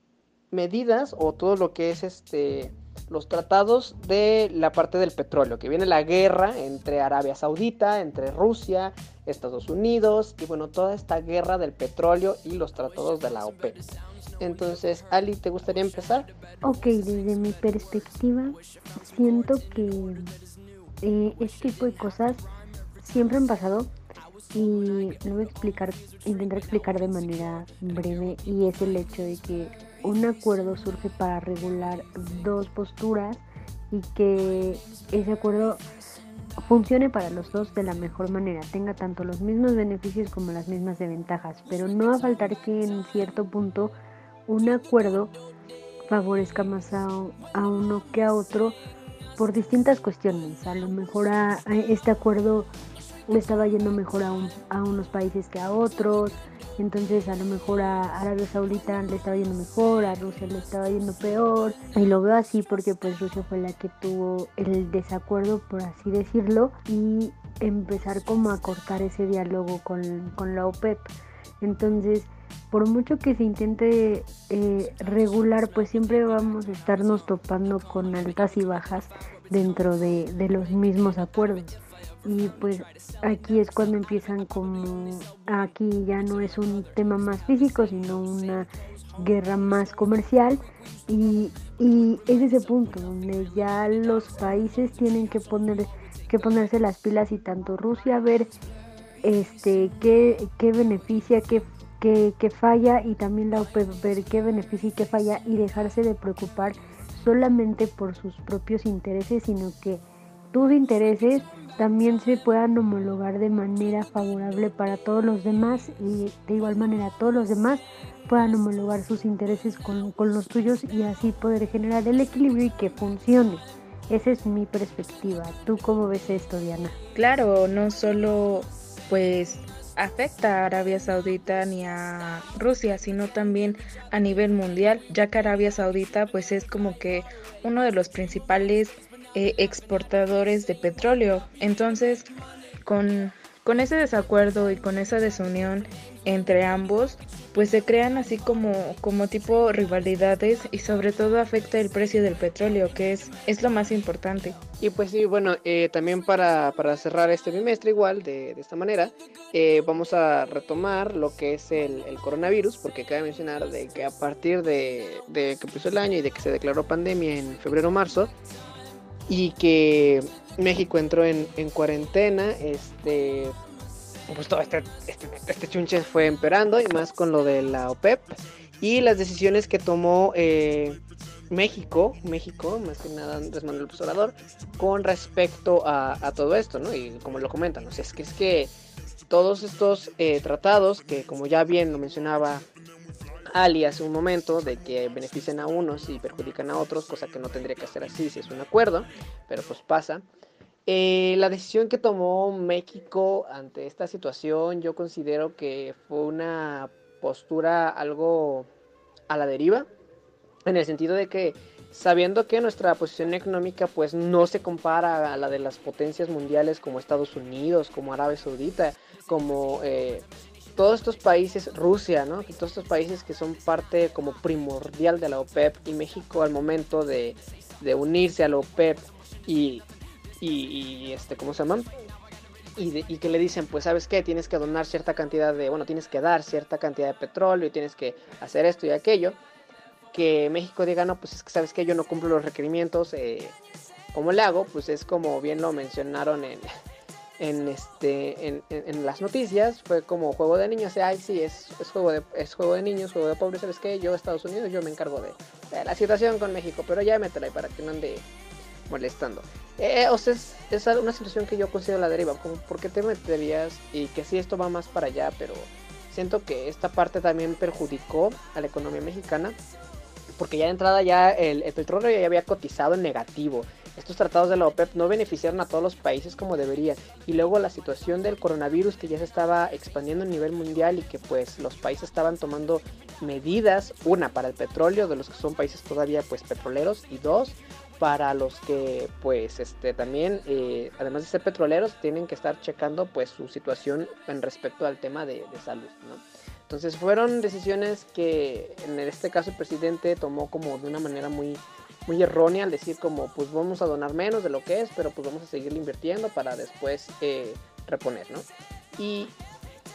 medidas o todo lo que es este los tratados de la parte del petróleo, que viene la guerra entre Arabia Saudita, entre Rusia, Estados Unidos y bueno, toda esta guerra del petróleo y los tratados de la OPEP. Entonces, Ali, ¿te gustaría empezar? Ok, desde mi perspectiva, siento que eh, este tipo de cosas siempre han pasado y lo voy a explicar, intentar explicar de manera breve y es el hecho de que un acuerdo surge para regular dos posturas y que ese acuerdo funcione para los dos de la mejor manera, tenga tanto los mismos beneficios como las mismas desventajas, pero no va a faltar que en cierto punto un acuerdo favorezca más a, uno que a otro por distintas cuestiones. A lo mejor a, este acuerdo le estaba yendo mejor a, a unos países que a otros, entonces a lo mejor a Arabia Saudita le estaba yendo mejor, a Rusia le estaba yendo peor. Y lo veo así porque pues Rusia fue la que tuvo el desacuerdo, por así decirlo, y empezar como a cortar ese diálogo con, con la OPEP. Entonces, por mucho que se intente eh, regular, pues siempre vamos a estarnos topando con altas y bajas dentro de, de los mismos acuerdos y pues aquí es cuando empiezan como aquí ya no es un tema más físico sino una guerra más comercial. Y, y es ese punto donde ya los países tienen que poner que ponerse las pilas y tanto Rusia ver este qué, qué beneficia qué, qué, qué falla y también la OPEP ver qué beneficia y qué falla y dejarse de preocupar solamente por sus propios intereses sino que tus intereses también se puedan homologar de manera favorable para todos los demás y de igual manera todos los demás puedan homologar sus intereses con, los tuyos y así poder generar el equilibrio y que funcione. Esa es mi perspectiva. ¿Tú cómo ves esto, Diana? Claro, no solo pues afecta a Arabia Saudita ni a Rusia, sino también a nivel mundial, ya que Arabia Saudita pues es como que uno de los principales eh, exportadores de petróleo. Entonces, con, con ese desacuerdo y con esa desunión entre ambos, pues se crean así como, como tipo rivalidades y sobre todo afecta el precio del petróleo, que es, es lo más importante. Y pues sí, bueno, eh, también para, para, cerrar este bimestre igual, de, de esta manera, eh, vamos a retomar lo que es el, el, coronavirus, porque cabe mencionar de que a partir de, de que empezó el año y de que se declaró pandemia en febrero-marzo, y que México entró en, cuarentena, este, pues todo este, este, este, chunche fue emperando y más con lo de la OPEP y las decisiones que tomó eh, México, México, más que nada Andrés Manuel Obrador, con respecto a, todo esto, ¿no? Y como lo comentan, o sea, es que es que todos estos eh, tratados, que como ya bien lo mencionaba Ali hace un momento de que beneficien a unos y perjudican a otros, cosa que no tendría que ser así si es un acuerdo, pero pues pasa. Eh, la decisión que tomó México ante esta situación yo considero que fue una postura algo a la deriva, en el sentido de que sabiendo que nuestra posición económica pues no se compara a la de las potencias mundiales como Estados Unidos, como Arabia Saudita, como eh, todos estos países, Rusia, ¿no? Todos estos países que son parte como primordial de la OPEP y México al momento de, unirse a la OPEP y, y, este, ¿cómo se llaman? Y, y, que le dicen, pues sabes qué, tienes que donar cierta cantidad de, bueno, tienes que dar cierta cantidad de petróleo y tienes que hacer esto y aquello. Que México diga, no, pues es que sabes que yo no cumplo los requerimientos, eh, ¿cómo le hago? Pues es como bien lo mencionaron en, en este en, en, las noticias fue como juego de niños ay sí es, es, juego de es juego de niños juego de pobres sabes qué yo Estados Unidos yo me encargo de, la situación con México pero ya métela ahí para que no ande molestando eh, o sea es, una situación que yo considero la deriva como por qué te meterías y que sí esto va más para allá pero siento que esta parte también perjudicó a la economía mexicana porque ya de entrada ya el petróleo ya había cotizado en negativo estos tratados de la OPEP no beneficiaron a todos los países como deberían. Y luego la situación del coronavirus que ya se estaba expandiendo a nivel mundial y que pues los países estaban tomando medidas, una para el petróleo, de los que son países todavía pues petroleros, y dos, para los que pues este también eh, además de ser petroleros tienen que estar checando pues su situación en respecto al tema de, de salud ¿no? entonces fueron decisiones que en este caso el presidente tomó como de una manera muy muy errónea al decir como pues vamos a donar menos de lo que es, pero pues vamos a seguir invirtiendo para después eh, reponer, ¿no? Y,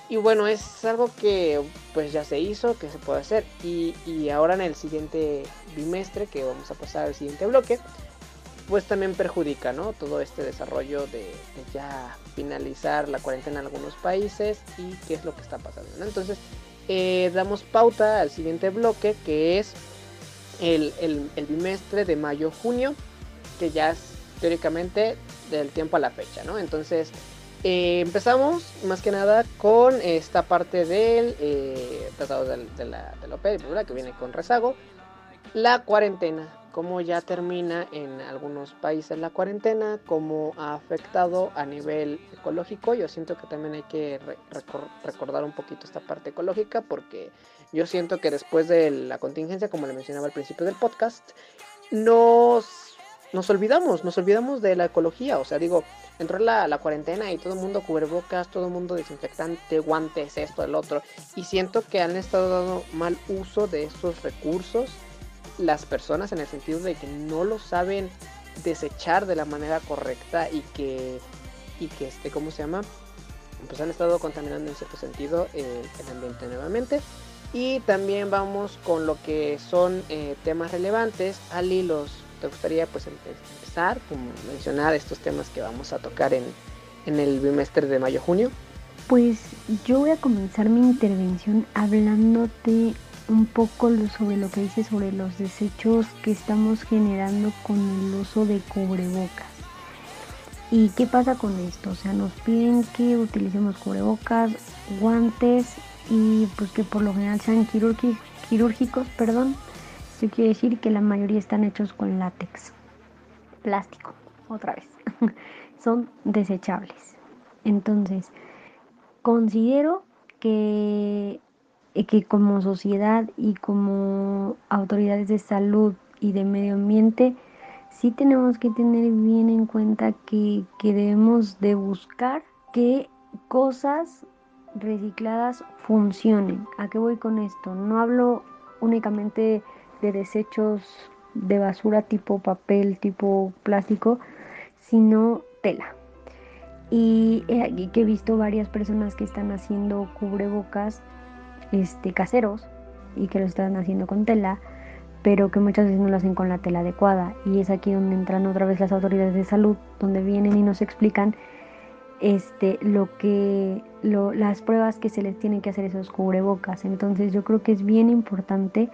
y, bueno, es algo que pues ya se hizo, que se puede hacer. Y, y, ahora en el siguiente bimestre, que vamos a pasar al siguiente bloque, pues también perjudica, ¿no? Todo este desarrollo de, ya finalizar la cuarentena en algunos países y qué es lo que está pasando, ¿no? Entonces, eh, damos pauta al siguiente bloque que es el, bimestre de mayo-junio, que ya es teóricamente del tiempo a la fecha, ¿no? Entonces, eh, empezamos más que nada con esta parte del eh, tratado de, la, de la que viene con rezago, la cuarentena cómo ya termina en algunos países la cuarentena, cómo ha afectado a nivel ecológico. Yo siento que también hay que recordar un poquito esta parte ecológica porque yo siento que después de la contingencia, como le mencionaba al principio del podcast, nos, nos olvidamos, nos olvidamos de la ecología. O sea, digo, entró la, la cuarentena y todo el mundo cubrebocas, todo el mundo desinfectante, guantes, esto, el otro. Y siento que han estado dando mal uso de estos recursos las personas en el sentido de que no lo saben desechar de la manera correcta y que, y que este, ¿cómo se llama? Pues han estado contaminando en cierto sentido el, ambiente nuevamente. Y también vamos con lo que son eh, temas relevantes. Ali, los, ¿te gustaría pues empezar, como mencionar estos temas que vamos a tocar en, en el bimestre de mayo-junio? Pues yo voy a comenzar mi intervención hablándote un poco sobre lo que dice sobre los desechos que estamos generando con el uso de cubrebocas. ¿Y qué pasa con esto? O sea, nos piden que utilicemos cubrebocas, guantes y pues que por lo general sean quirúrgicos, perdón. Eso quiere decir que la mayoría están hechos con látex, plástico, otra vez. <laughs> Son desechables. Entonces, considero que que como sociedad y como autoridades de salud y de medio ambiente, sí tenemos que tener bien en cuenta que, que debemos de buscar que cosas recicladas funcionen. ¿A qué voy con esto? No hablo únicamente de desechos de basura tipo papel, tipo plástico, sino tela. Y aquí que he visto varias personas que están haciendo cubrebocas este, caseros y que lo están haciendo con tela, pero que muchas veces no lo hacen con la tela adecuada. Y es aquí donde entran otra vez las autoridades de salud, donde vienen y nos explican este, lo que, lo, las pruebas que se les tienen que hacer esos cubrebocas. Entonces yo creo que es bien importante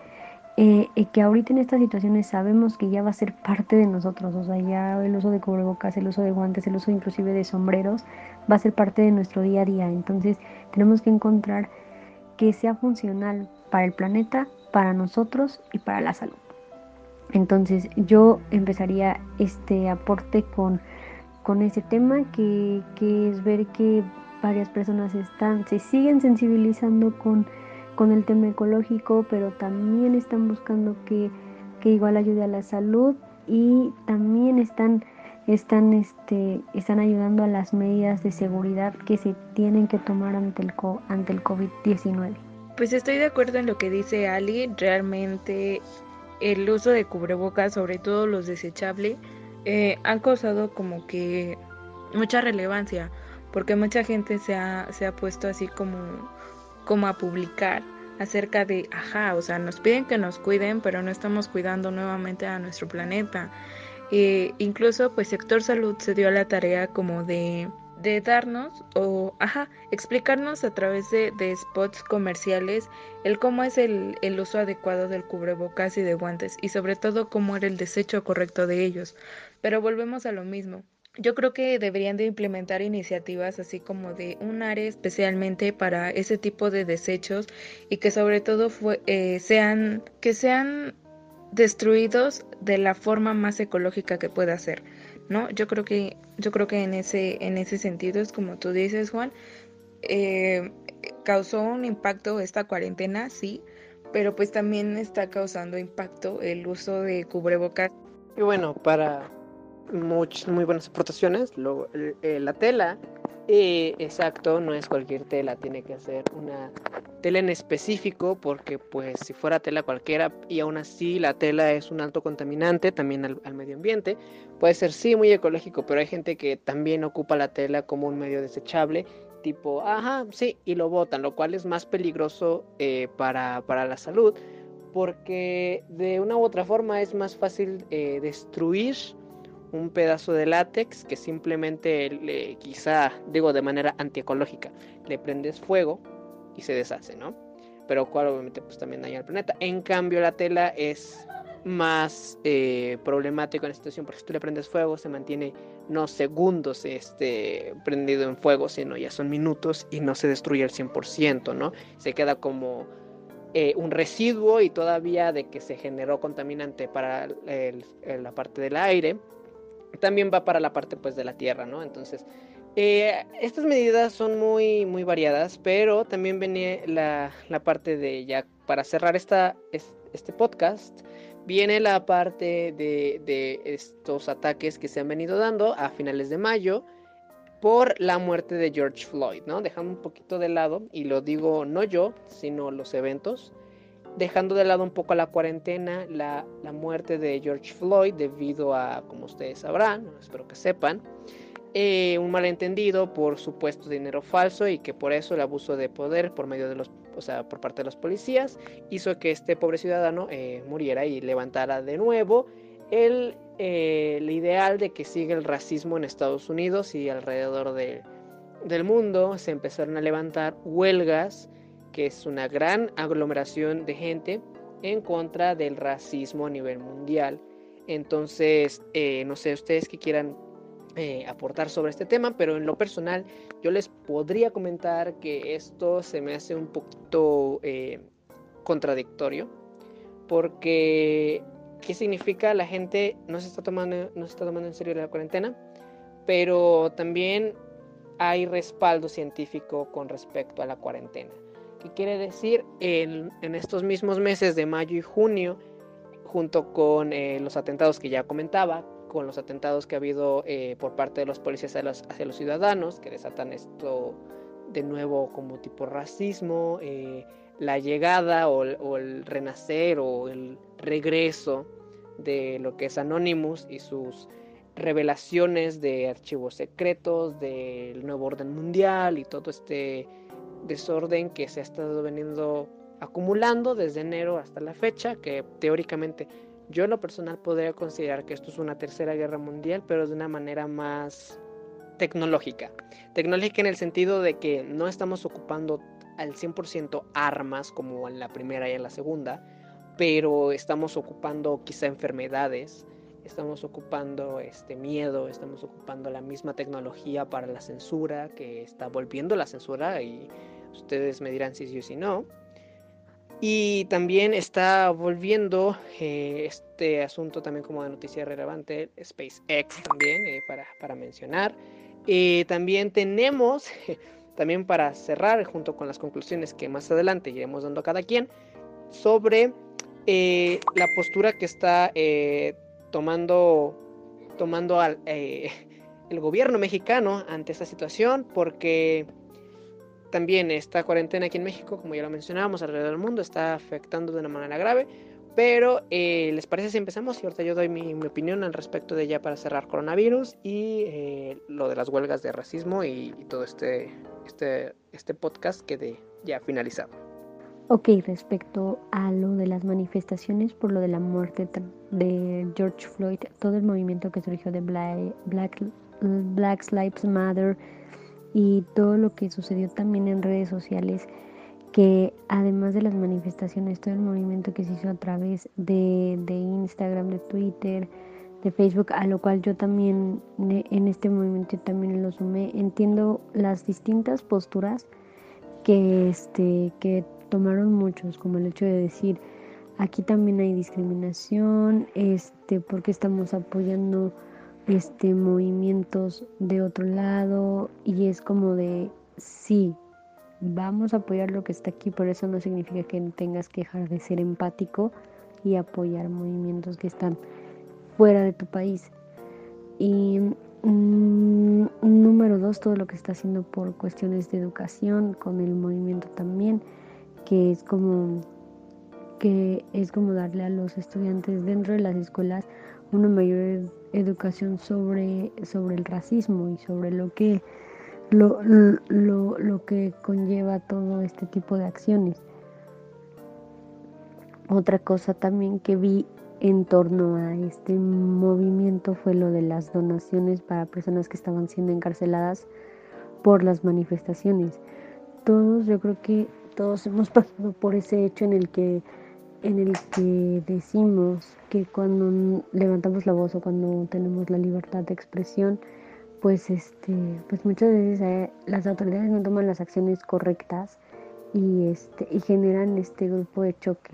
eh, que ahorita en estas situaciones sabemos que ya va a ser parte de nosotros, o sea, ya el uso de cubrebocas, el uso de guantes, el uso inclusive de sombreros va a ser parte de nuestro día a día. Entonces tenemos que encontrar que sea funcional para el planeta, para nosotros y para la salud. Entonces yo empezaría este aporte con, con ese tema que, es ver que varias personas están, se siguen sensibilizando con, con el tema ecológico, pero también están buscando que, que igual ayude a la salud y también están están, este, están ayudando a las medidas de seguridad que se tienen que tomar ante el, ante el COVID-19. Pues estoy de acuerdo en lo que dice Ali, realmente el uso de cubrebocas, sobre todo los desechables, eh, han causado como que mucha relevancia, porque mucha gente se ha, se ha puesto así como, como a publicar acerca de, ajá, o sea, nos piden que nos cuiden, pero no estamos cuidando nuevamente a nuestro planeta. Eh, incluso pues sector salud se dio a la tarea como de, de darnos o ajá, explicarnos a través de, spots comerciales el cómo es el, el, uso adecuado del cubrebocas y de guantes y sobre todo cómo era el desecho correcto de ellos. Pero volvemos a lo mismo. Yo creo que deberían de implementar iniciativas así como de un área especialmente para ese tipo de desechos y que sobre todo eh, sean que sean destruidos de la forma más ecológica que pueda ser, ¿no? Yo creo que, yo creo que en ese, en ese sentido es como tú dices, Juan, eh, causó un impacto esta cuarentena, sí, pero pues también está causando impacto el uso de cubrebocas. Y bueno, para muchas muy buenas aportaciones, la tela eh, exacto, no es cualquier tela, tiene que ser una tela en específico porque pues si fuera tela cualquiera y aún así la tela es un alto contaminante también al, medio ambiente, puede ser sí muy ecológico, pero hay gente que también ocupa la tela como un medio desechable, tipo, ajá, sí, y lo botan, lo cual es más peligroso eh, para, para, la salud porque de una u otra forma es más fácil eh, destruir un pedazo de látex que simplemente le, quizá, digo de manera antiecológica, le prendes fuego y se deshace, ¿no? Pero cual obviamente pues también daña al planeta. En cambio la tela es más eh, problemático en esta situación porque si tú le prendes fuego se mantiene no segundos este, prendido en fuego, sino ya son minutos y no se destruye al 100%, ¿no? Se queda como eh, un residuo y todavía de que se generó contaminante para la parte del aire, también va para la parte pues de la tierra, ¿no? Entonces, eh, estas medidas son muy, muy variadas, pero también viene la, parte de ya, para cerrar esta, este podcast, viene la parte de, de, estos ataques que se han venido dando a finales de mayo por la muerte de George Floyd, ¿no? Dejando un poquito de lado, y lo digo no yo, sino los eventos, dejando de lado un poco la cuarentena, la, la muerte de George Floyd debido a, como ustedes sabrán, espero que sepan, eh, un malentendido por supuesto dinero falso y que por eso el abuso de poder por medio de los, o sea, por parte de los policías hizo que este pobre ciudadano eh, muriera y levantara de nuevo el, eh, el, ideal de que sigue el racismo en Estados Unidos y alrededor de, del mundo. Se empezaron a levantar huelgas que es una gran aglomeración de gente en contra del racismo a nivel mundial entonces no sé ustedes que quieran eh, aportar sobre este tema, pero en lo personal yo les podría comentar que esto se me hace un poquito eh, contradictorio, porque ¿qué significa? La gente no se está tomando, no se está tomando en serio la cuarentena, pero también hay respaldo científico con respecto a la cuarentena. ¿Qué quiere decir? En, en estos mismos meses de mayo y junio, junto con eh, los atentados que ya comentaba, con los atentados que ha habido eh, por parte de los policías hacia los, ciudadanos, que desatan esto de nuevo como tipo racismo, eh, la llegada o, el renacer o el regreso de lo que es Anonymous y sus revelaciones de archivos secretos, del nuevo orden mundial y todo este desorden que se ha estado veniendo acumulando desde enero hasta la fecha, que teóricamente yo en lo personal podría considerar que esto es una tercera guerra mundial, pero de una manera más tecnológica. Tecnológica en el sentido de que no estamos ocupando al 100% armas como en la primera y en la segunda, pero estamos ocupando quizá enfermedades, estamos ocupando este miedo, estamos ocupando la misma tecnología para la censura que está volviendo la censura y ustedes me dirán si sí o si no. Y también está volviendo eh, este asunto también como de noticia relevante, SpaceX también, eh, para, para, mencionar. Eh, también tenemos, <laughs> también para cerrar, junto con las conclusiones que más adelante iremos dando a cada quien, sobre la postura que está tomando, tomando al, el gobierno mexicano ante esta situación, porque también esta cuarentena aquí en México, como ya lo mencionábamos, alrededor del mundo está afectando de una manera grave. Pero, eh, ¿les parece si empezamos? Y ahorita yo doy mi, opinión al respecto de ya para cerrar coronavirus y eh, lo de las huelgas de racismo y, todo este, este, este podcast que de ya finalizado. Ok, respecto a lo de las manifestaciones por lo de la muerte de George Floyd, todo el movimiento que surgió de Black, Black, Black Lives Matter, y todo lo que sucedió también en redes sociales, que además de las manifestaciones, todo el movimiento que se hizo a través de, de Instagram, de Twitter, de Facebook, a lo cual yo también en este movimiento también lo sumé, entiendo las distintas posturas que, este, que tomaron muchos, como el hecho de decir, aquí también hay discriminación, este, porque estamos apoyando este, movimientos de otro lado y es como de, sí, vamos a apoyar lo que está aquí, pero eso no significa que tengas que dejar de ser empático y apoyar movimientos que están fuera de tu país. Y mm, número dos, todo lo que está haciendo por cuestiones de educación, con el movimiento también, que es como que es como darle a los estudiantes dentro de las escuelas una mayor educación sobre, sobre el racismo y sobre lo que, lo, lo, lo que conlleva todo este tipo de acciones. Otra cosa también que vi en torno a este movimiento fue lo de las donaciones para personas que estaban siendo encarceladas por las manifestaciones. Todos, yo creo que todos hemos <laughs> pasado por ese hecho en el que en el que decimos que cuando levantamos la voz o cuando tenemos la libertad de expresión, pues este, pues muchas veces eh, las autoridades no toman las acciones correctas y este y generan este grupo de choque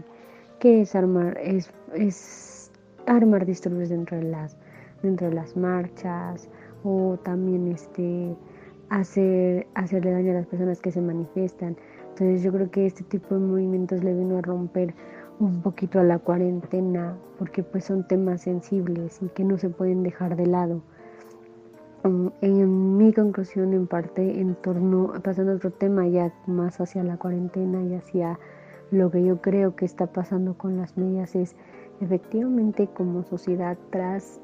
que es armar es, es armar disturbios dentro de las dentro de las marchas o también este hacer hacerle daño a las personas que se manifiestan. Entonces yo creo que este tipo de movimientos le vino a romper un poquito a la cuarentena porque pues son temas sensibles y que no se pueden dejar de lado. Mm, en mi conclusión en parte en torno pasando a otro tema ya más hacia la cuarentena y hacia lo que yo creo que está pasando con las medias es efectivamente como sociedad tras,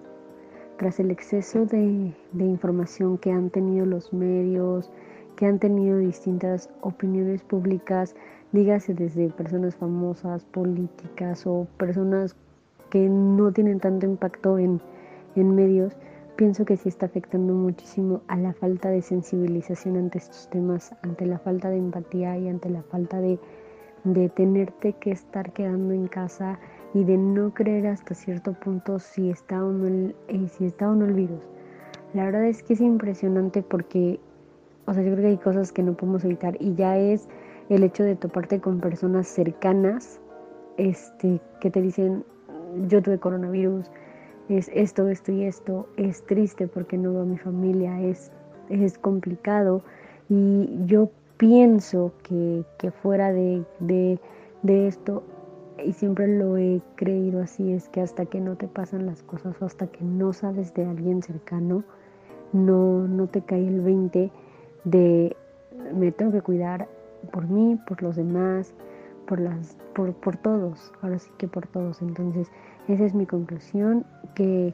tras el exceso de, de información que han tenido los medios, que han tenido distintas opiniones públicas, dígase desde personas famosas, políticas o personas que no tienen tanto impacto en, en medios, pienso que sí está afectando muchísimo a la falta de sensibilización ante estos temas, ante la falta de empatía y ante la falta de de tenerte que estar quedando en casa y de no creer hasta cierto punto si está o no el, eh, si está o no el virus. La verdad es que es impresionante porque, o sea, yo creo que hay cosas que no podemos evitar y ya es el hecho de toparte con personas cercanas, este, que te dicen, yo tuve coronavirus, es esto, esto y esto, es triste porque no veo a mi familia, es, es complicado y yo pienso que, fuera de, esto, y siempre lo he creído así, es que hasta que no te pasan las cosas o hasta que no sabes de alguien cercano, no, no te cae el 20 de me tengo que cuidar por mí, por los demás, por, las, por, por todos, ahora sí que por todos. Entonces, esa es mi conclusión, que,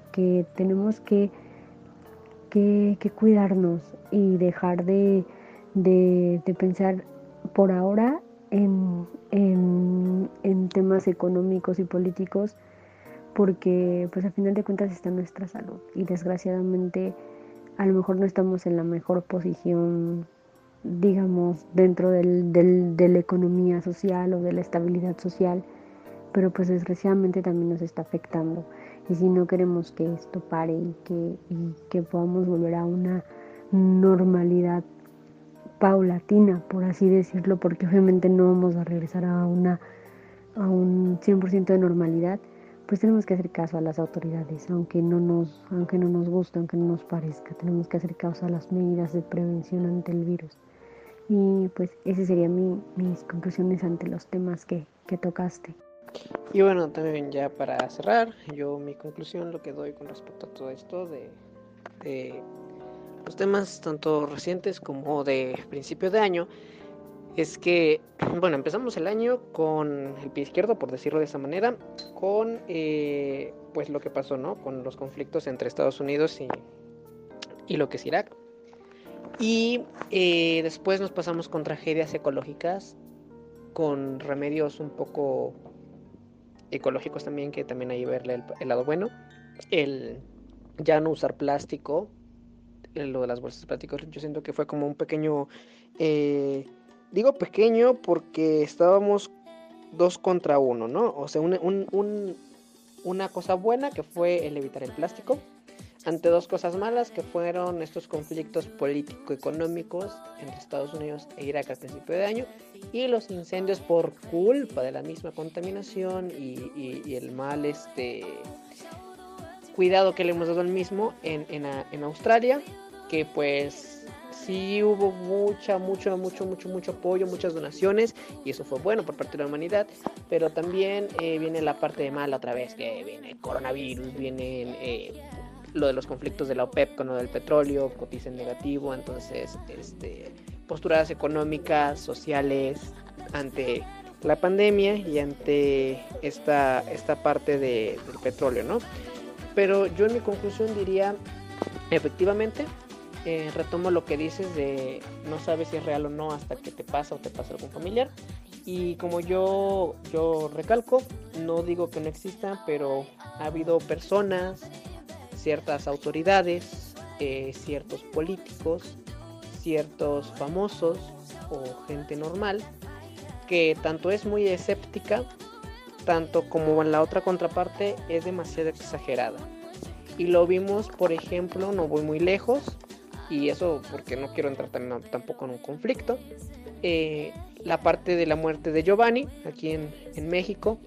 tenemos que, que, que cuidarnos y dejar de de, pensar por ahora en, en, temas económicos y políticos porque pues al final de cuentas está nuestra salud y desgraciadamente a lo mejor no estamos en la mejor posición digamos dentro del, del, de la economía social o de la estabilidad social pero pues desgraciadamente también nos está afectando y si no queremos que esto pare y que, y que podamos volver a una normalidad paulatina, por así decirlo, porque obviamente no vamos a regresar a, una, a un 100% de normalidad, pues tenemos que hacer caso a las autoridades, aunque no nos, aunque no nos guste, aunque no nos parezca, tenemos que hacer caso a las medidas de prevención ante el virus. Y pues ese serían mi, mis conclusiones ante los temas que, que tocaste. Y bueno, también ya para cerrar, yo mi conclusión, lo que doy con respecto a todo esto de, de los temas tanto recientes como de principio de año es que, bueno, empezamos el año con el pie izquierdo, por decirlo de esa manera, con eh, pues lo que pasó, ¿no? Con los conflictos entre Estados Unidos y, y lo que es Irak. Y eh, después nos pasamos con tragedias ecológicas, con remedios un poco ecológicos también, que también hay que verle el, lado bueno. El ya no usar plástico, lo de las bolsas de plástico, yo siento que fue como un pequeño, eh, digo pequeño porque estábamos dos contra uno, ¿no? O sea, una cosa buena que fue el evitar el plástico, ante dos cosas malas que fueron estos conflictos político-económicos entre Estados Unidos e Irak al principio de año y los incendios por culpa de la misma contaminación y, el mal este cuidado que le hemos dado al mismo en, en, en Australia que pues sí hubo mucha, mucho, mucho, mucho, mucho apoyo, muchas donaciones y eso fue bueno por parte de la humanidad, pero también eh, viene la parte de mala otra vez, que viene el coronavirus, viene eh, lo de los conflictos de la OPEP con lo del petróleo, cotiza en negativo, entonces este, posturas económicas, sociales ante la pandemia y ante esta, esta parte de, del petróleo, ¿no? Pero yo en mi conclusión diría, efectivamente, eh, retomo lo que dices de no sabes si es real o no hasta que te pasa o te pasa algún familiar. Y como yo, yo recalco, no digo que no existan, pero ha habido personas, ciertas autoridades, eh, ciertos políticos, ciertos famosos o gente normal que tanto es muy escéptica, tanto como en la otra contraparte es demasiado exagerada. Y lo vimos, por ejemplo, no voy muy lejos, y eso porque no quiero entrar tampoco en un conflicto, eh, la parte de la muerte de Giovanni, aquí en, en México,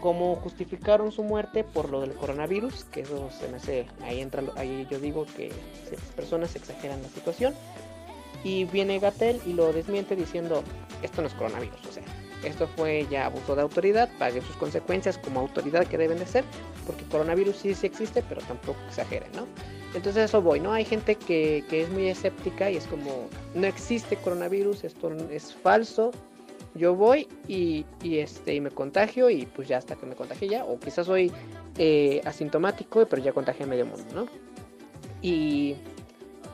cómo justificaron su muerte por lo del coronavirus, que eso se me hace, ahí entra, ahí yo digo que las personas exageran la situación. Y viene Gatel y lo desmiente diciendo, esto no es coronavirus, o sea, esto fue ya abuso de autoridad, pague sus consecuencias como autoridad que deben de ser, porque coronavirus sí, sí existe, pero tampoco exageren, ¿no? Entonces eso voy, ¿no? Hay gente que, que es muy escéptica y es como, no existe coronavirus, esto es falso, yo voy y, este y me contagio y pues ya hasta que me contagie ya. O quizás soy eh, asintomático pero ya contagié a medio mundo no y,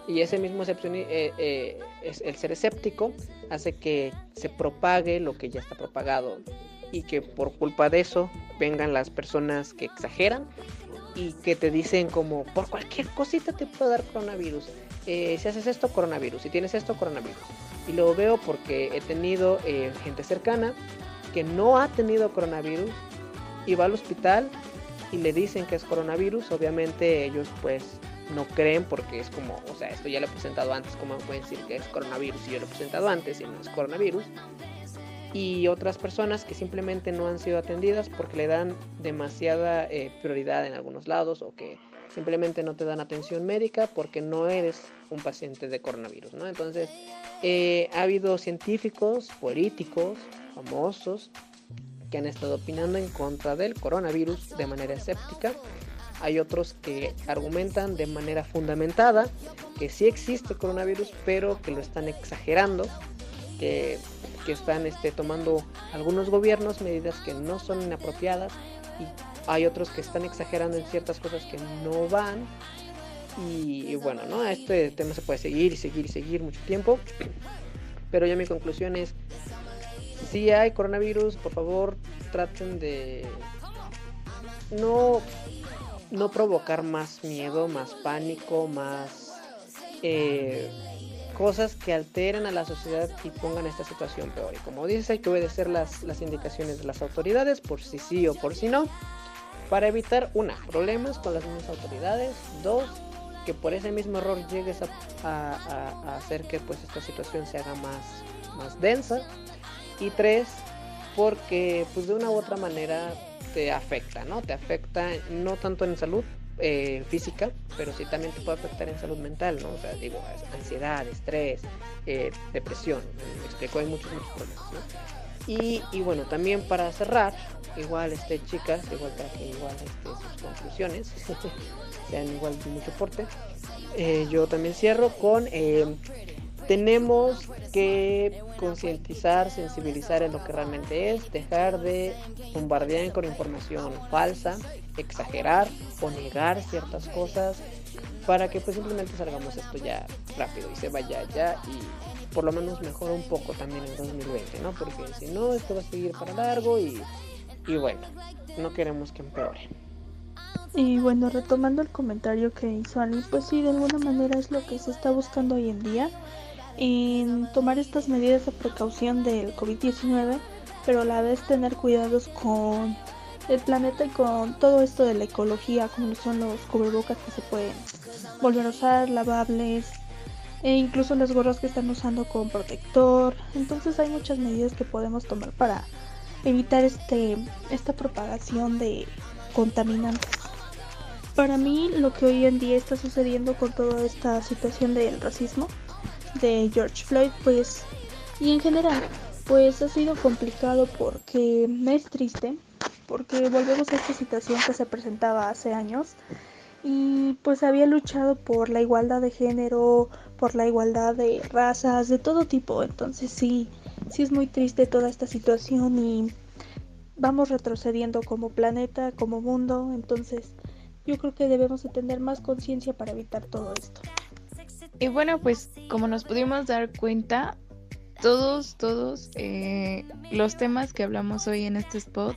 y ese mismo eh, eh, es, el ser escéptico hace que se propague lo que ya está propagado y que por culpa de eso vengan las personas que exageran y que te dicen como por cualquier cosita te puede dar coronavirus. Si haces esto coronavirus. Si tienes esto coronavirus y lo veo porque he tenido eh, gente cercana que no ha tenido coronavirus y va al hospital y le dicen que es coronavirus. Obviamente ellos pues no creen porque es como, o sea, esto ya lo he presentado antes, como pueden decir que es coronavirus y yo lo he presentado antes y no es coronavirus? Y otras personas que simplemente no han sido atendidas porque le dan demasiada eh, prioridad en algunos lados o que simplemente no te dan atención médica porque no eres un paciente de coronavirus, ¿no? Entonces, eh, ha habido científicos, políticos, famosos, que han estado opinando en contra del coronavirus de manera escéptica. Hay otros que argumentan de manera fundamentada que sí existe coronavirus, pero que lo están exagerando, que, que están este, tomando algunos gobiernos medidas que no son inapropiadas y hay otros que están exagerando en ciertas cosas que no van. Y, bueno, ¿no? Este tema se puede seguir y seguir y seguir mucho tiempo. Pero ya mi conclusión es, si hay coronavirus, por favor traten de no, no provocar más miedo, más pánico, más eh, cosas que alteren a la sociedad y pongan esta situación peor. Y como dices, hay que obedecer las, las indicaciones de las autoridades por si sí o por si no para evitar, una, problemas con las mismas autoridades, dos, que por ese mismo error llegues a, hacer que pues esta situación se haga más, más densa, y tres, porque pues de una u otra manera te afecta, ¿no? Te afecta no tanto en salud eh, física, pero sí también te puede afectar en salud mental, ¿no? O sea, digo, ansiedad, estrés, eh, depresión, me explico, hay muchos, muchos problemas, ¿no? Y, bueno, también para cerrar, igual este chicas, igual para que igual este, sus conclusiones <laughs> sean igual de mucho porte. Eh, yo también cierro con eh, tenemos que concientizar, sensibilizar en lo que realmente es, dejar de bombardear con información falsa, exagerar o negar ciertas cosas para que pues simplemente salgamos esto ya rápido y se vaya ya y por lo menos mejora un poco también en 2020, ¿no? Porque si no, esto va a seguir para largo y, y bueno, no queremos que empeore. Y bueno, retomando el comentario que hizo Alice, pues sí, de alguna manera es lo que se está buscando hoy en día, en tomar estas medidas de precaución del COVID-19, pero a la vez tener cuidados con el planeta y con todo esto de la ecología, como son los cubrebocas que se pueden volver a usar, lavables, e incluso las gorras que están usando con protector. Entonces hay muchas medidas que podemos tomar para evitar este esta propagación de contaminantes. Para mí lo que hoy en día está sucediendo con toda esta situación del racismo de George Floyd, pues y en general, pues ha sido complicado porque me es triste, porque volvemos a esta situación que se presentaba hace años y pues había luchado por la igualdad de género, por la igualdad de razas, de todo tipo. Entonces sí, sí es muy triste toda esta situación y vamos retrocediendo como planeta, como mundo. Entonces yo creo que debemos de tener más conciencia para evitar todo esto. Y bueno, pues como nos pudimos dar cuenta, todos, todos eh, los temas que hablamos hoy en este spot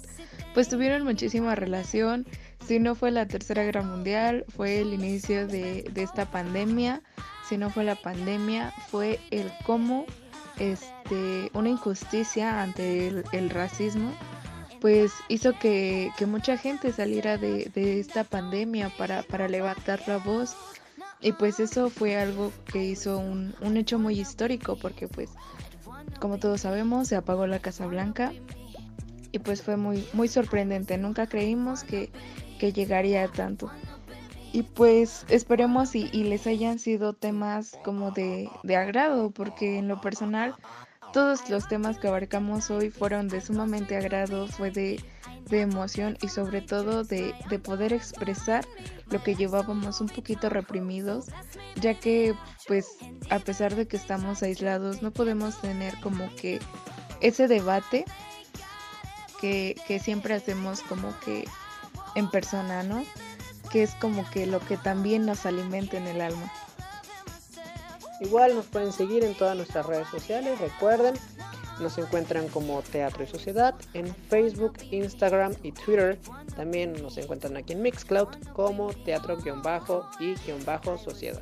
pues tuvieron muchísima relación. Si no fue la Tercera Guerra Mundial, fue el inicio de, esta pandemia. Si no fue la pandemia, fue el cómo este, una injusticia ante el, racismo, pues hizo que, mucha gente saliera de, esta pandemia para, para levantar la voz. Y pues eso fue algo que hizo un, un hecho muy histórico porque pues como todos sabemos se apagó la Casa Blanca y pues fue muy, muy sorprendente. Nunca creímos que, llegaría a tanto. Y pues esperemos y, les hayan sido temas como de, agrado, porque en lo personal todos los temas que abarcamos hoy fueron de sumamente agrado, fue de, emoción y sobre todo de, de, poder expresar lo que llevábamos un poquito reprimidos, ya que pues a pesar de que estamos aislados no podemos tener como que ese debate que, siempre hacemos como que en persona, ¿no? Que es como que lo que también nos alimenta en el alma. Igual nos pueden seguir en todas nuestras redes sociales, recuerden, nos encuentran como Teatro y Sociedad en Facebook, Instagram y Twitter. También nos encuentran aquí en Mixcloud como Teatro-y-Sociedad.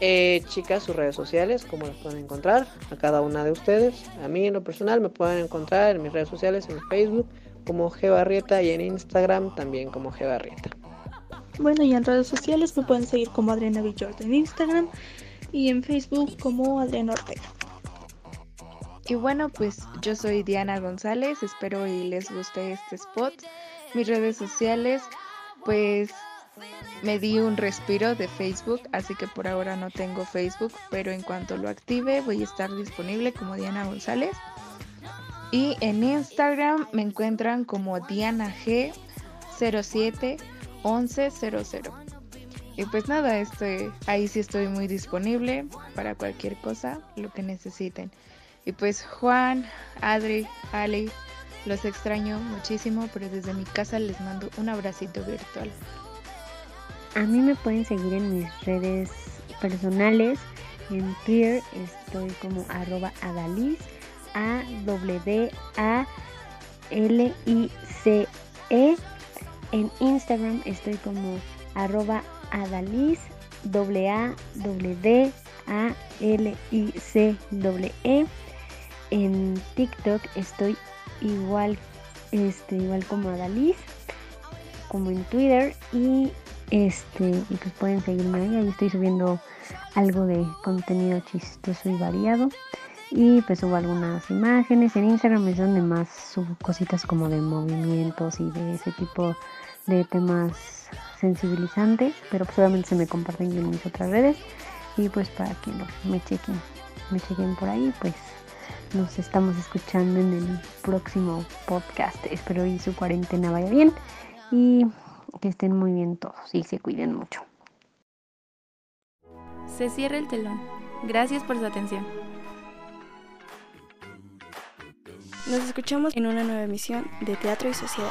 Eh, chicas, sus redes sociales, ¿cómo las pueden encontrar? A cada una de ustedes. A mí en lo personal me pueden encontrar en mis redes sociales, en Facebook como Barrieta y en Instagram también como Barrieta. Bueno, y en redes sociales me pueden seguir como Adriana Villord en Instagram y en Facebook como Adriana Ortega. Y bueno, pues yo soy Diana González, espero y les guste este spot. Mis redes sociales, pues me di un respiro de Facebook, así que por ahora no tengo Facebook, pero en cuanto lo active voy a estar disponible como Diana González. Y en Instagram me encuentran como Diana G 071100. Y pues nada, estoy, ahí sí estoy muy disponible para cualquier cosa, lo que necesiten. Y pues Juan, Adri, Ale, los extraño muchísimo, pero desde mi casa les mando un abracito virtual. A mí me pueden seguir en mis redes personales. En Twitter estoy como arroba adaliz, A W A L I C E. En Instagram estoy como arroba adaliz, A W A L I C E. En TikTok estoy igual, este, igual como adaliz, como en Twitter y este, y pues pueden seguirme ahí, ahí estoy subiendo algo de contenido chistoso y variado. Y pues subo algunas imágenes. En Instagram es donde más subo cositas como de movimientos y de ese tipo temas sensibilizantes. Pero pues obviamente se me comparten en mis otras redes. Y pues para que me chequen, me chequen por ahí, pues nos estamos escuchando en el próximo podcast. Espero que su cuarentena vaya bien. Y que estén muy bien todos y se cuiden mucho. Se cierra el telón. Gracias por su atención. Nos escuchamos en una nueva emisión de Teatro y Sociedad.